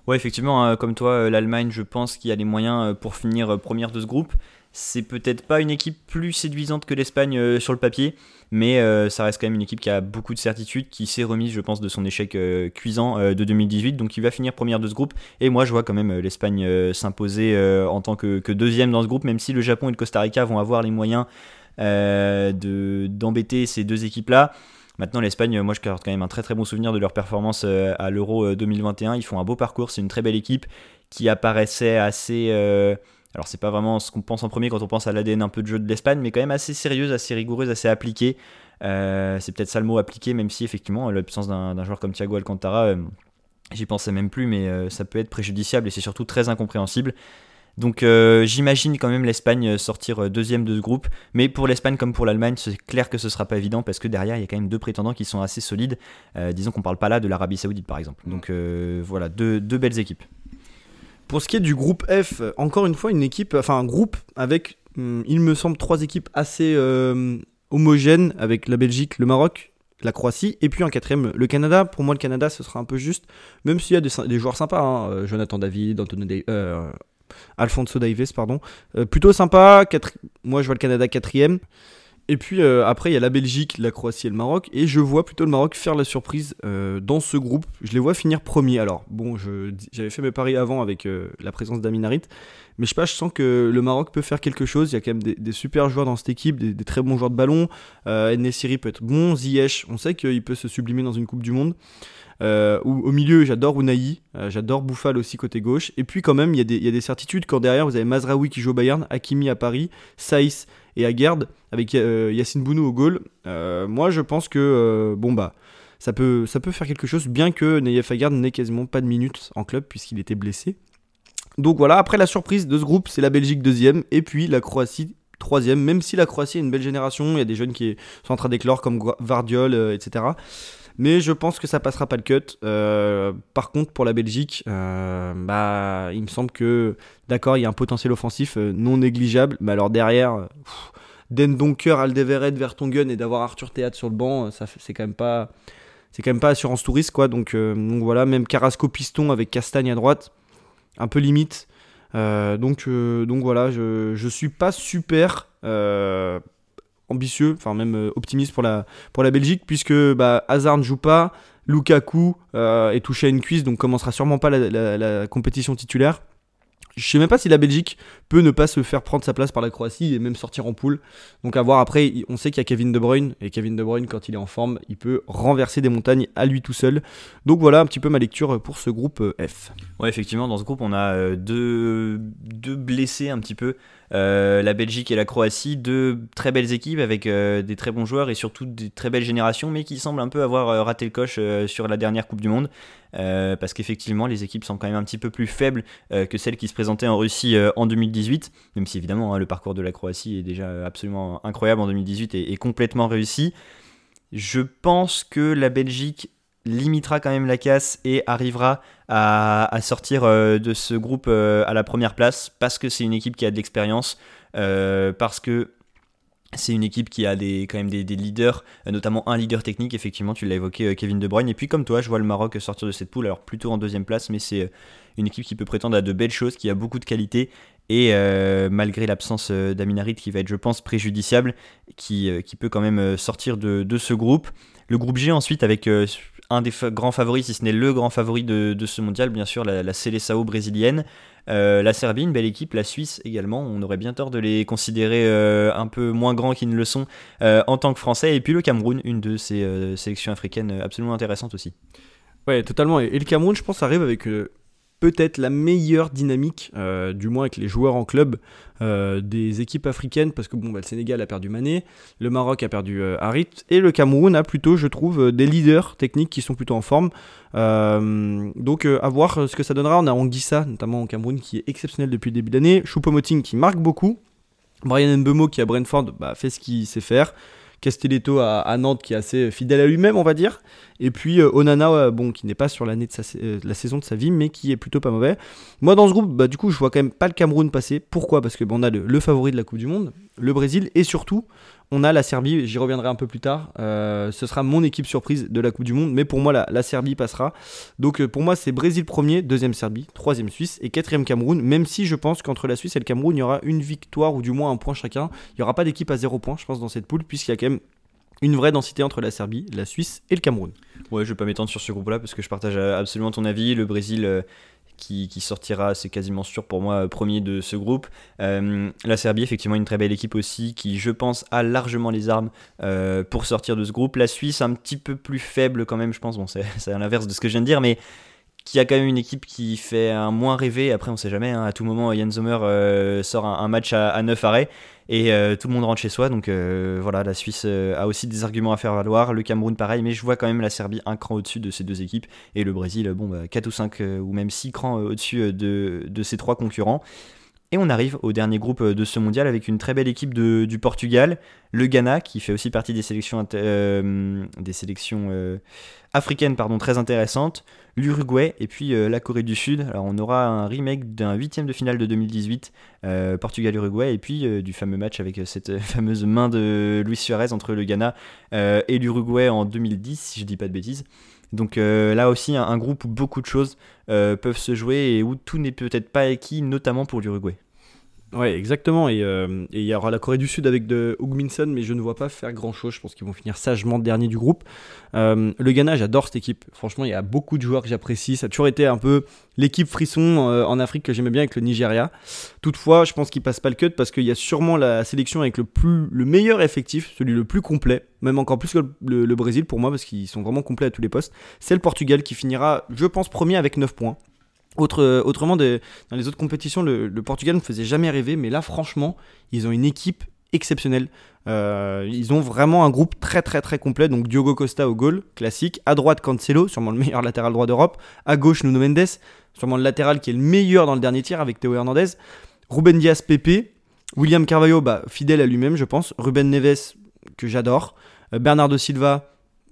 Ouais, effectivement, hein, comme toi, euh, l'Allemagne, je pense qu'il y a les moyens euh, pour finir euh, première de ce groupe. C'est peut-être pas une équipe plus séduisante que l'Espagne sur le papier, mais ça reste quand même une équipe qui a beaucoup de certitudes, qui s'est remise, je pense, de son échec cuisant de 2018, donc il va finir première de ce groupe. Et moi, je vois quand même l'Espagne s'imposer en tant que, deuxième dans ce groupe, même si le Japon et le Costa Rica vont avoir les moyens d'embêter ces deux équipes-là. Maintenant, l'Espagne, moi, je garde quand même un très très bon souvenir de leur performance euh, à l'Euro 2021. Euh, Ils font un beau parcours, c'est une très belle équipe qui apparaissait assez. Euh, alors, c'est pas vraiment ce qu'on pense en premier quand on pense à l'ADN un peu de jeu de l'Espagne, mais quand même assez sérieuse, assez rigoureuse, assez appliquée. c'est peut-être ça le mot appliqué, même si effectivement, l'absence d'un joueur comme Thiago Alcantara, j'y pensais même plus, mais ça peut être préjudiciable et c'est surtout très incompréhensible. Donc euh, j'imagine quand même l'Espagne euh, sortir euh, deuxième de ce groupe. Mais pour l'Espagne comme pour l'Allemagne, c'est clair que ce sera pas évident parce que derrière, il y a quand même deux prétendants qui sont assez solides. disons qu'on parle pas là de l'Arabie Saoudite par exemple. Donc voilà, deux, belles équipes. Pour ce qui est du groupe F, encore une fois, une équipe, enfin un groupe avec, hum, il me semble, trois équipes assez homogènes avec la Belgique, le Maroc, la Croatie, et puis un quatrième, le Canada. Pour moi, le Canada, ce sera un peu juste, même s'il y a des, joueurs sympas, hein, Jonathan David, Antonio Alfonso Davis, pardon. Euh, plutôt sympa. Moi, je vois le Canada quatrième. Et puis euh, après, il y a la Belgique, la Croatie et le Maroc. Et je vois plutôt le Maroc faire la surprise euh, dans ce groupe. Je les vois finir premier. Alors, bon, j'avais fait mes paris avant avec la présence d'Aminarit. Mais je sais pas, je sens que le Maroc peut faire quelque chose. Il y a quand même des, super joueurs dans cette équipe, des, très bons joueurs de ballon. Euh, Nessiri peut être bon. Ziyech, on sait qu'il peut se sublimer dans une Coupe du Monde. Euh, au milieu, j'adore Unai, euh, j'adore Bouffal aussi côté gauche. Et puis quand même, il y, a des certitudes quand derrière, vous avez Mazraoui qui joue au Bayern, Hakimi à Paris, Saïs et Aguerd avec euh, Yacine Bounou au goal. moi, je pense que bon bah ça peut, ça peut faire quelque chose, bien que Nayef Aguerd n'ait quasiment pas de minutes en club puisqu'il était blessé. Donc voilà, après la surprise de ce groupe, c'est la Belgique deuxième et puis la Croatie troisième. Même si la Croatie est une belle génération, il y a des jeunes qui sont en train d'éclore comme Vardiol, etc. Mais je pense que ça passera pas le cut. Euh, par contre, pour la Belgique, euh, bah, il me semble que, d'accord, il y a un potentiel offensif euh, non négligeable. Mais alors derrière, Den Donker, Aldeveret, Vertonghen et d'avoir Arthur Théâtre sur le banc, c'est quand même pas. C'est quand même pas assurance touriste quoi, donc, voilà, même Carrasco piston avec Castagne à droite, un peu limite. donc, donc voilà, je, je suis pas super ambitieux, enfin même euh, optimiste pour la, pour la Belgique, puisque bah, Hazard ne joue pas, Lukaku euh, est touché à une cuisse, donc commencera sûrement pas la compétition titulaire. Je sais même pas si la Belgique peut ne pas se faire prendre sa place par la Croatie et même sortir en poule. Donc à voir après, on sait qu'il y a Kevin De Bruyne et Kevin De Bruyne quand il est en forme, il peut renverser des montagnes à lui tout seul. Donc voilà un petit peu ma lecture pour ce groupe euh, F. Ouais, effectivement, dans ce groupe, on a deux, deux blessés un petit peu. Euh, la Belgique et la Croatie, deux très belles équipes avec des très bons joueurs et surtout des très belles générations, mais qui semblent un peu avoir raté le coche sur la dernière Coupe du Monde. Euh, parce qu'effectivement les équipes sont quand même un petit peu plus faibles euh, que celles qui se présentaient en Russie euh, en 2018, même si évidemment hein, le parcours de la Croatie est déjà absolument incroyable en 2018 et, complètement réussi. Je pense que la Belgique limitera quand même la casse et arrivera à, sortir de ce groupe à la première place parce que c'est une équipe qui a de l'expérience, parce que c'est une équipe qui a des, quand même des, leaders, euh, notamment un leader technique, effectivement, tu l'as évoqué, euh, Kevin De Bruyne. Et puis, comme toi, je vois le Maroc sortir de cette poule, alors plutôt en deuxième place, mais c'est euh, une équipe qui peut prétendre à de belles choses, qui a beaucoup de qualité. Et malgré l'absence d'Aminarit, qui va être, je pense, préjudiciable, qui, qui peut quand même sortir de, de, ce groupe. Le groupe G, ensuite, avec un des grands favoris, si ce n'est le grand favori de, ce mondial, bien sûr, la, la Seleção brésilienne. Euh, la Serbie, une belle équipe, la Suisse également, on aurait bien tort de les considérer euh, un peu moins grands qu'ils ne le sont euh, en tant que Français, et puis le Cameroun, une de ces sélections africaines absolument intéressantes aussi. Ouais, totalement. Et, le Cameroun, je pense, arrive avec peut-être la meilleure dynamique, euh, du moins avec les joueurs en club, euh, des équipes africaines, parce que bon, bah, le Sénégal a perdu Mané, le Maroc a perdu euh, Harit, et le Cameroun a plutôt, je trouve, des leaders techniques qui sont plutôt en forme. donc à voir ce que ça donnera. On a Anguissa, notamment au Cameroun, qui est exceptionnel depuis le début d'année, Choupo-Moting qui marque beaucoup, Brian Mbemo qui à Brentford bah, fait ce qu'il sait faire. Castelletto à, Nantes qui est assez fidèle à lui-même, on va dire. Et puis euh, Onana, euh, bon, qui n'est pas sur l'année de euh, la saison de sa vie, mais qui est plutôt pas mauvais. Moi, dans ce groupe, bah, du coup, je vois quand même pas le Cameroun passer. Pourquoi? Parce que on a le, favori de la Coupe du Monde, le Brésil, et surtout, on a la Serbie, j'y reviendrai un peu plus tard. ce sera mon équipe surprise de la Coupe du Monde, mais pour moi, la, Serbie passera. Donc pour moi, c'est Brésil premier, deuxième Serbie, troisième Suisse et quatrième Cameroun, même si je pense qu'entre la Suisse et le Cameroun, il y aura une victoire ou du moins un point chacun. Il n'y aura pas d'équipe à zéro point, je pense, dans cette poule, puisqu'il y a quand même une vraie densité entre la Serbie, la Suisse et le Cameroun. Ouais, je vais pas m'étendre sur ce groupe-là parce que je partage absolument ton avis. Le Brésil. Euh, qui, sortira, c'est quasiment sûr pour moi, premier de ce groupe. Euh, la Serbie, effectivement, une très belle équipe aussi, qui, je pense, a largement les armes euh, pour sortir de ce groupe. La Suisse, un petit peu plus faible quand même, je pense. Bon, c'est [laughs] à l'inverse de ce que je viens de dire, mais qui a quand même une équipe qui fait un moins rêver. Après, on sait jamais. Hein. à tout moment, Jan Sommer sort un, match à, à 9 arrêts et euh, tout le monde rentre chez soi. Donc euh, voilà, la Suisse euh, a aussi des arguments à faire valoir. Le Cameroun, pareil, mais je vois quand même la Serbie un cran au-dessus de ces deux équipes. Et le Brésil, bon, bah, 4 ou 5 ou même 6 crans au-dessus de, ces trois concurrents. Et on arrive au dernier groupe de ce mondial avec une très belle équipe du Portugal, le Ghana qui fait aussi partie des sélections africaines pardon, très intéressantes, l'Uruguay et puis euh, la Corée du Sud. Alors on aura un remake d'un huitième de finale de 2018, euh, Portugal-Uruguay, et puis euh, du fameux match avec cette [laughs] fameuse main de Luis Suarez entre le Ghana et l'Uruguay en 2010, si je dis pas de bêtises. Donc là aussi un, groupe où beaucoup de choses peuvent se jouer et où tout n'est peut-être pas acquis, notamment pour l'Uruguay. Ouais, exactement. Euh, et il y aura la Corée du Sud avec de Hugminson, mais je ne vois pas faire grand chose. Je pense qu'ils vont finir sagement dernier du groupe. Euh, le Ghana, j'adore cette équipe. Franchement, il y a beaucoup de joueurs que j'apprécie. Ça a toujours été un peu l'équipe frisson euh, en Afrique que j'aimais bien avec le Nigeria. Toutefois, je pense qu'ils passent pas le cut parce qu'il y a sûrement la sélection avec le, plus, le meilleur effectif, celui le plus complet, même encore plus que le, le Brésil pour moi parce qu'ils sont vraiment complets à tous les postes. C'est le Portugal qui finira, je pense, premier avec 9 points. Autre, autrement, dans les autres compétitions, le, Portugal ne faisait jamais rêver, mais là, franchement, ils ont une équipe exceptionnelle. Euh, ils ont vraiment un groupe très très très complet. Donc Diogo Costa au goal, classique. À droite, Cancelo, sûrement le meilleur latéral droit d'Europe. À gauche, Nuno Mendes, sûrement le latéral qui est le meilleur dans le dernier tir avec Théo Hernandez. Ruben Diaz, Pepe. William Carvalho, bah, fidèle à lui-même, je pense. Ruben Neves, que j'adore. Euh, Bernardo Silva,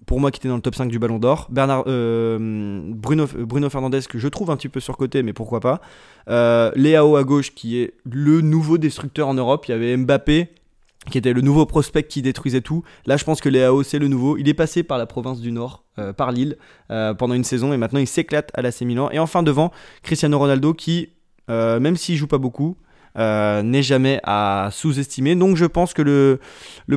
pour moi qui était dans le top 5 du Ballon d'Or. Bernard, euh, Bruno, Fernandez que je trouve un petit peu surcoté, mais pourquoi pas. Euh, Léao à gauche qui est le nouveau destructeur en Europe. Il y avait Mbappé qui était le nouveau prospect qui détruisait tout. Là, je pense que Léao c'est le nouveau. Il est passé par la province du Nord, euh, par Lille, pendant une saison et maintenant il s'éclate à l'AC Milan. Et enfin devant Cristiano Ronaldo qui, même s'il joue pas beaucoup, euh, n'est jamais à sous-estimer. Donc je pense que le,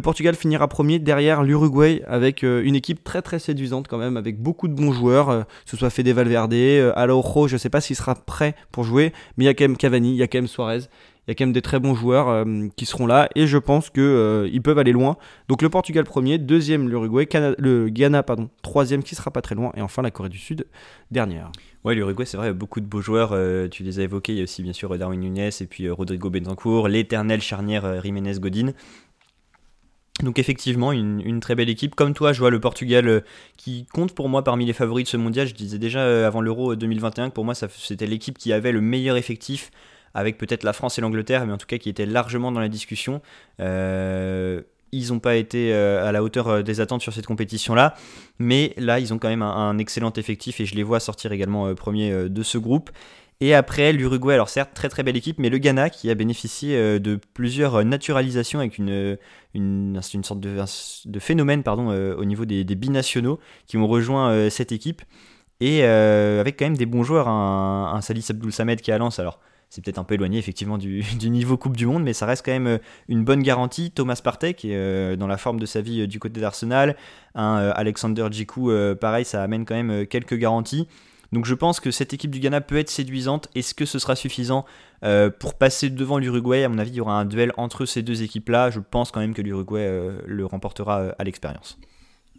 Portugal finira premier derrière l'Uruguay avec euh, une équipe très très séduisante quand même, avec beaucoup de bons joueurs, euh, que ce soit Fede Valverde, Araujo, je ne sais pas s'il sera prêt pour jouer, mais il y a quand même Cavani, il y a quand même Suarez, il y a quand même des très bons joueurs euh, qui seront là et je pense qu'ils euh, peuvent aller loin. Donc le Portugal premier, deuxième l'Uruguay, le Ghana pardon, troisième qui sera pas très loin et enfin la Corée du Sud dernière. Ouais, l'Uruguay, c'est vrai, beaucoup de beaux joueurs. Euh, tu les as évoqués. Il y a aussi, bien sûr, Darwin Nunez et puis Rodrigo Benzancourt, l'éternel charnière Jiménez Godin. Donc effectivement, une, très belle équipe. Comme toi, je vois le Portugal qui compte pour moi parmi les favoris de ce mondial. Je disais déjà avant l'Euro 2021 que pour moi, c'était l'équipe qui avait le meilleur effectif avec peut-être la France et l'Angleterre, mais en tout cas qui étaient largement dans la discussion. Euh, ils n'ont pas été euh, à la hauteur euh, des attentes sur cette compétition-là, mais là, ils ont quand même un, excellent effectif et je les vois sortir également premier de ce groupe. Et après, l'Uruguay, alors certes, très très belle équipe, mais le Ghana qui a bénéficié de plusieurs naturalisations avec une, une, sorte de, phénomène pardon, au niveau des, binationaux qui ont rejoint cette équipe. Et avec quand même des bons joueurs, un, un Salis Abdul Samed qui est à. Alors, c'est peut-être un peu éloigné effectivement [laughs] du, niveau Coupe du Monde, mais ça reste quand même euh, une bonne garantie. Thomas Partey, qui est euh, dans la forme de sa vie euh, du côté d'Arsenal, un Alexander Djikou, pareil, ça amène quand même quelques garanties. Donc je pense que cette équipe du Ghana peut être séduisante. Est-ce que ce sera suffisant pour passer devant l'Uruguay? À mon avis, il y aura un duel entre ces deux équipes-là. Je pense quand même que l'Uruguay le remportera à l'expérience.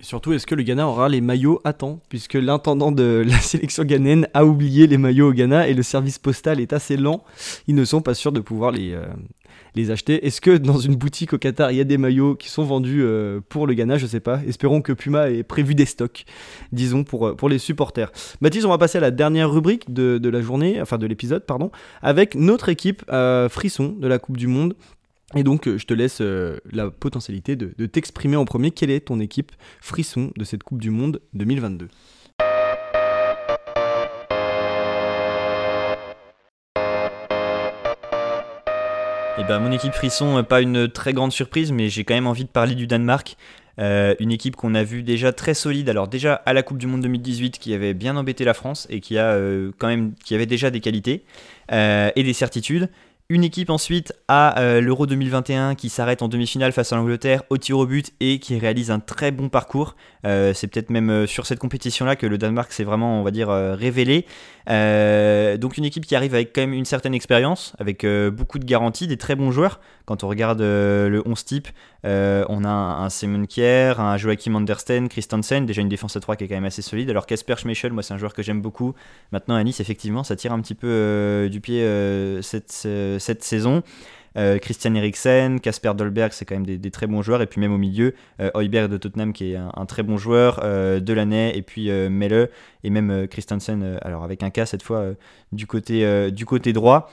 Surtout, est-ce que le Ghana aura les maillots à temps? Puisque l'intendant de [laughs] la sélection ghanéenne a oublié les maillots au Ghana et le service postal est assez lent. Ils ne sont pas sûrs de pouvoir les, euh, acheter. Est-ce que dans une boutique au Qatar, il y a des maillots qui sont vendus euh, pour le Ghana? Je sais pas. Espérons que Puma ait prévu des stocks, disons, pour, euh, pour les supporters. Mathis, on va passer à la dernière rubrique de, de la journée, enfin de l'épisode, pardon, avec notre équipe Frisson de la Coupe du Monde. Et donc, euh, je te laisse euh, la potentialité de, t'exprimer en premier. Quelle est ton équipe frisson de cette Coupe du Monde 2022 Eh ben, mon équipe frisson, euh, pas une très grande surprise, mais j'ai quand même envie de parler du Danemark. Une équipe qu'on a vue déjà très solide. Alors déjà à la Coupe du Monde 2018, qui avait bien embêté la France et qui avait déjà des qualités et des certitudes. Une équipe ensuite à euh, l'Euro 2021 qui s'arrête en demi-finale face à l'Angleterre au tir au but et qui réalise un très bon parcours. Euh, c'est peut-être même euh, sur cette compétition-là que le Danemark s'est vraiment, on va dire, révélé. Donc une équipe qui arrive avec quand même une certaine expérience, avec beaucoup de garanties, des très bons joueurs. Quand on regarde le 11 type, on a un, un Simon Kier, un Joachim Andersen, Christensen, déjà une défense à 3 qui est quand même assez solide. Alors Casper Schmeichel, moi c'est un joueur que j'aime beaucoup. Maintenant à Nice, effectivement, ça tire un petit peu du pied cette, euh, cette saison. Euh, Christian Eriksen, Casper Dolberg, c'est quand même des, très bons joueurs. Et puis même au milieu, euh, de Tottenham qui est un, très bon joueur, euh, Delaney et puis euh, Melle et même Christensen, alors avec un cas cette fois du, côté, du côté droit.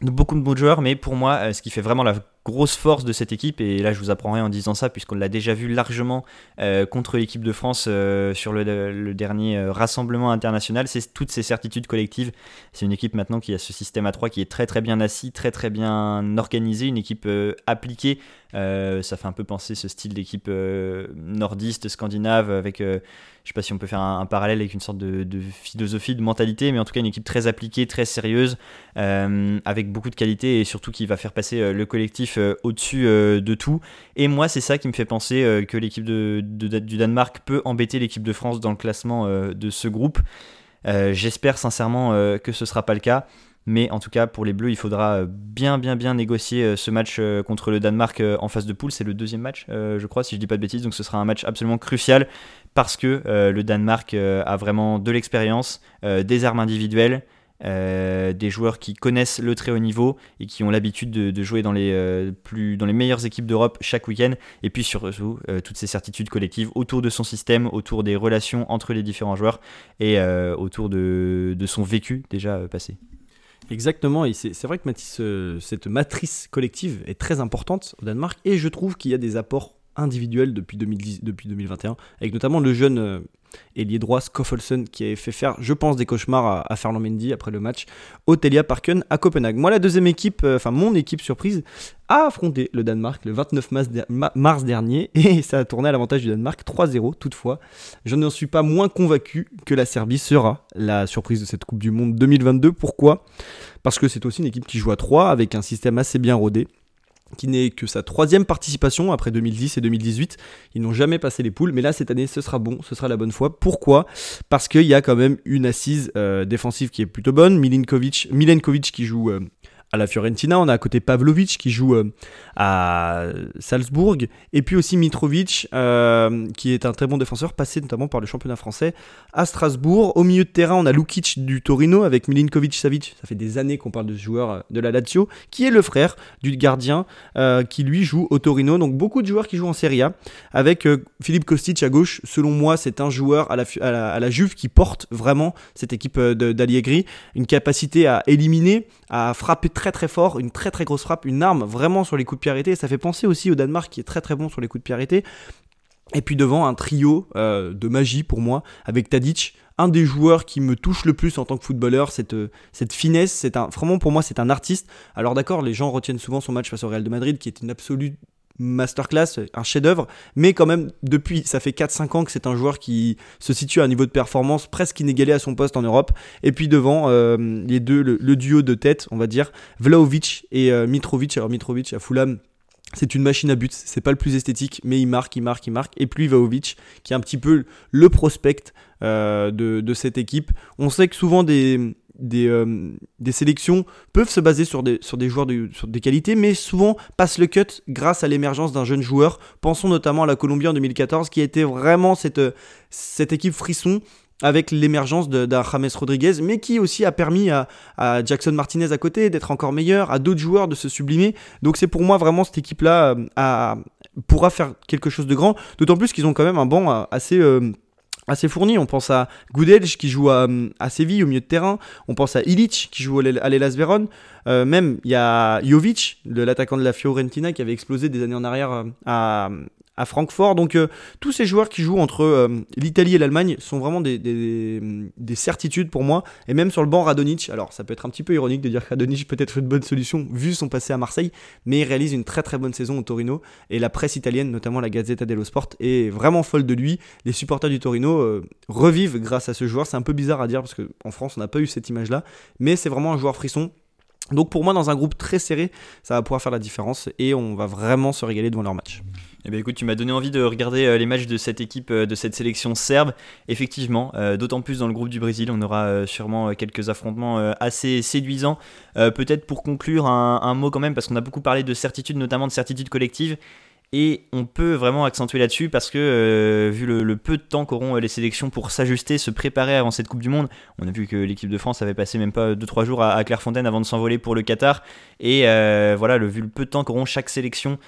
Donc, beaucoup de bons joueurs, mais pour moi, ce qui fait vraiment la grosse force de cette équipe, et là je vous apprends rien en disant ça, puisqu'on l'a déjà vu largement euh, contre l'équipe de France euh, sur le, dernier euh, rassemblement international, c'est toutes ces certitudes collectives. C'est une équipe maintenant qui a ce système à 3 qui est très très bien assis, très très bien organisé, une équipe appliquée. Ça fait un peu penser ce style d'équipe nordiste, scandinave, avec, je sais pas si on peut faire un, parallèle avec une sorte de, philosophie, de mentalité, mais en tout cas une équipe très appliquée, très sérieuse, avec beaucoup de qualité et surtout qui va faire passer le collectif euh, au-dessus euh, de tout. Et moi, c'est ça qui me fait penser euh, que l'équipe du Danemark peut embêter l'équipe de France dans le classement de ce groupe. J'espère sincèrement que ce sera pas le cas. Mais en tout cas, pour les Bleus, il faudra bien, bien, bien négocier ce match contre le Danemark en phase de poule. C'est le deuxième match, je crois, si je dis pas de bêtises. Donc ce sera un match absolument crucial parce que le Danemark a vraiment de l'expérience, des armes individuelles, euh, des joueurs qui connaissent le très haut niveau et qui ont l'habitude de, jouer dans les, euh, plus, dans les meilleures équipes d'Europe chaque week-end. Et puis surtout, euh, toutes ces certitudes collectives autour de son système, autour des relations entre les différents joueurs et autour de, son vécu déjà passé. Exactement, et c'est vrai que cette matrice collective est très importante au Danemark, et je trouve qu'il y a des apports individuels depuis, 2010, depuis 2021, avec notamment le jeune ailier droit Skoffelsen qui avait fait faire, je pense, des cauchemars à, à Ferland Mendy après le match au Telia Parken à Copenhague. Moi, la deuxième équipe, euh, enfin mon équipe surprise, a affronté le Danemark le 29 mars, mars dernier, [laughs] et ça a tourné à l'avantage du Danemark 3-0 toutefois. Je n'en suis pas moins convaincu que la Serbie sera la surprise de cette Coupe du Monde 2022. Pourquoi? Parce que c'est aussi une équipe qui joue à 3 avec un système assez bien rodé qui n'est que sa troisième participation après 2010 et 2018. Ils n'ont jamais passé les poules, mais là cette année ce sera bon, ce sera la bonne fois. Pourquoi? Parce qu'il y a quand même une assise euh, défensive qui est plutôt bonne. Milinkovic, Milenkovic qui joue euh, à la Fiorentina, on a à côté Pavlovic qui joue euh, à Salzbourg, et puis aussi Mitrovic euh, qui est un très bon défenseur, passé notamment par le championnat français à Strasbourg. Au milieu de terrain, on a Lukic du Torino avec Milinkovic Savic. Ça fait des années qu'on parle de ce joueur euh, de la Lazio, qui est le frère du gardien qui lui joue au Torino. Donc beaucoup de joueurs qui jouent en Serie A, avec Philippe Kostic à gauche. Selon moi, c'est un joueur à la, à, la, à la Juve qui porte vraiment cette équipe d'Allegri, une capacité à éliminer, à frapper très très fort, une très très grosse frappe, une arme vraiment sur les coups de pied arrêtés. Ça fait penser aussi au Danemark qui est très très bon sur les coups de pied arrêtés. Et puis devant un trio euh, de magie pour moi, avec Tadic, un des joueurs qui me touche le plus en tant que footballeur, cette, euh, cette finesse, c'est un, vraiment pour moi c'est un artiste. Alors d'accord, les gens retiennent souvent son match face au Real de Madrid, qui est une absolue masterclass, un chef-d'œuvre, mais quand même depuis ça fait 4-5 ans que c'est un joueur qui se situe à un niveau de performance presque inégalé à son poste en Europe. Et puis devant euh, les deux, le, duo de tête, on va dire, Vlaovic et euh, Mitrovic. Alors Mitrovic à Fulham, c'est une machine à but, c'est pas le plus esthétique, mais il marque, il marque, il marque. Et puis Vlaovic, qui est un petit peu le prospect euh, de cette équipe. On sait que souvent des, des, des, sélections peuvent se baser sur des, joueurs de, sur des qualités, mais souvent passent le cut grâce à l'émergence d'un jeune joueur. Pensons notamment à la Colombie en 2014, qui été vraiment cette, cette équipe frisson avec l'émergence d'un James Rodriguez, mais qui aussi a permis à, Jackson Martinez à côté d'être encore meilleur, à d'autres joueurs de se sublimer. Donc c'est pour moi vraiment cette équipe-là euh, pourra faire quelque chose de grand, d'autant plus qu'ils ont quand même un banc euh, assez... Euh, assez fourni. On pense à Goodedge qui joue à, Séville au milieu de terrain. On pense à Illich qui joue à l'Elas Veron. même il y a Jovic, l'attaquant de la Fiorentina, qui avait explosé des années en arrière à, à Francfort. Donc euh, tous ces joueurs qui jouent entre euh, l'Italie et l'Allemagne sont vraiment des, des, certitudes pour moi. Et même sur le banc, Radonic, alors ça peut être un petit peu ironique de dire que Radonic peut être une bonne solution vu son passé à Marseille, mais il réalise une très très bonne saison au Torino. Et la presse italienne, notamment la Gazzetta dello Sport, est vraiment folle de lui. Les supporters du Torino euh, revivent grâce à ce joueur. C'est un peu bizarre à dire parce qu'en France on n'a pas eu cette image-là, mais c'est vraiment un joueur frisson. Donc pour moi, dans un groupe très serré, ça va pouvoir faire la différence et on va vraiment se régaler devant leur match. Eh bien écoute, tu m'as donné envie de regarder euh, les matchs de cette équipe, euh, de cette sélection serbe. Effectivement, euh, d'autant plus dans le groupe du Brésil, on aura sûrement quelques affrontements assez séduisants. Peut-être pour conclure un, un, mot quand même, parce qu'on a beaucoup parlé de certitude, notamment de certitude collective. Et on peut vraiment accentuer là-dessus parce que, euh, vu le, peu de temps qu'auront euh, les sélections pour s'ajuster, se préparer avant cette Coupe du Monde, on a vu que l'équipe de France avait passé même pas 2-3 jours à, Clairefontaine avant de s'envoler pour le Qatar. Et euh, voilà, le, vu le peu de temps qu'auront chaque sélection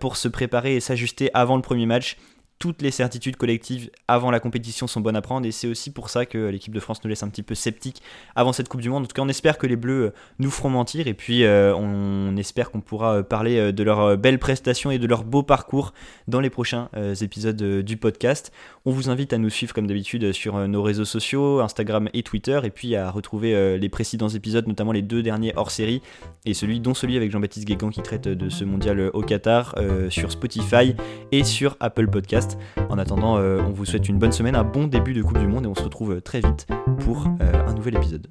pour se préparer et s'ajuster avant le premier match, toutes les certitudes collectives avant la compétition sont bonnes à prendre et c'est aussi pour ça que l'équipe de France nous laisse un petit peu sceptiques avant cette Coupe du Monde. En tout cas, on espère que les Bleus euh, nous feront mentir et puis euh, on espère qu'on pourra euh, parler de leurs belles prestations et de leur beau parcours dans les prochains épisodes du podcast. On vous invite à nous suivre comme d'habitude sur nos réseaux sociaux, Instagram et Twitter et puis à retrouver les précédents épisodes, notamment les deux derniers hors série et celui dont celui avec Jean-Baptiste Guégan qui traite de ce mondial au Qatar sur Spotify et sur Apple Podcast. En attendant, euh, on vous souhaite une bonne semaine, un bon début de Coupe du Monde et on se retrouve très vite pour euh, un nouvel épisode.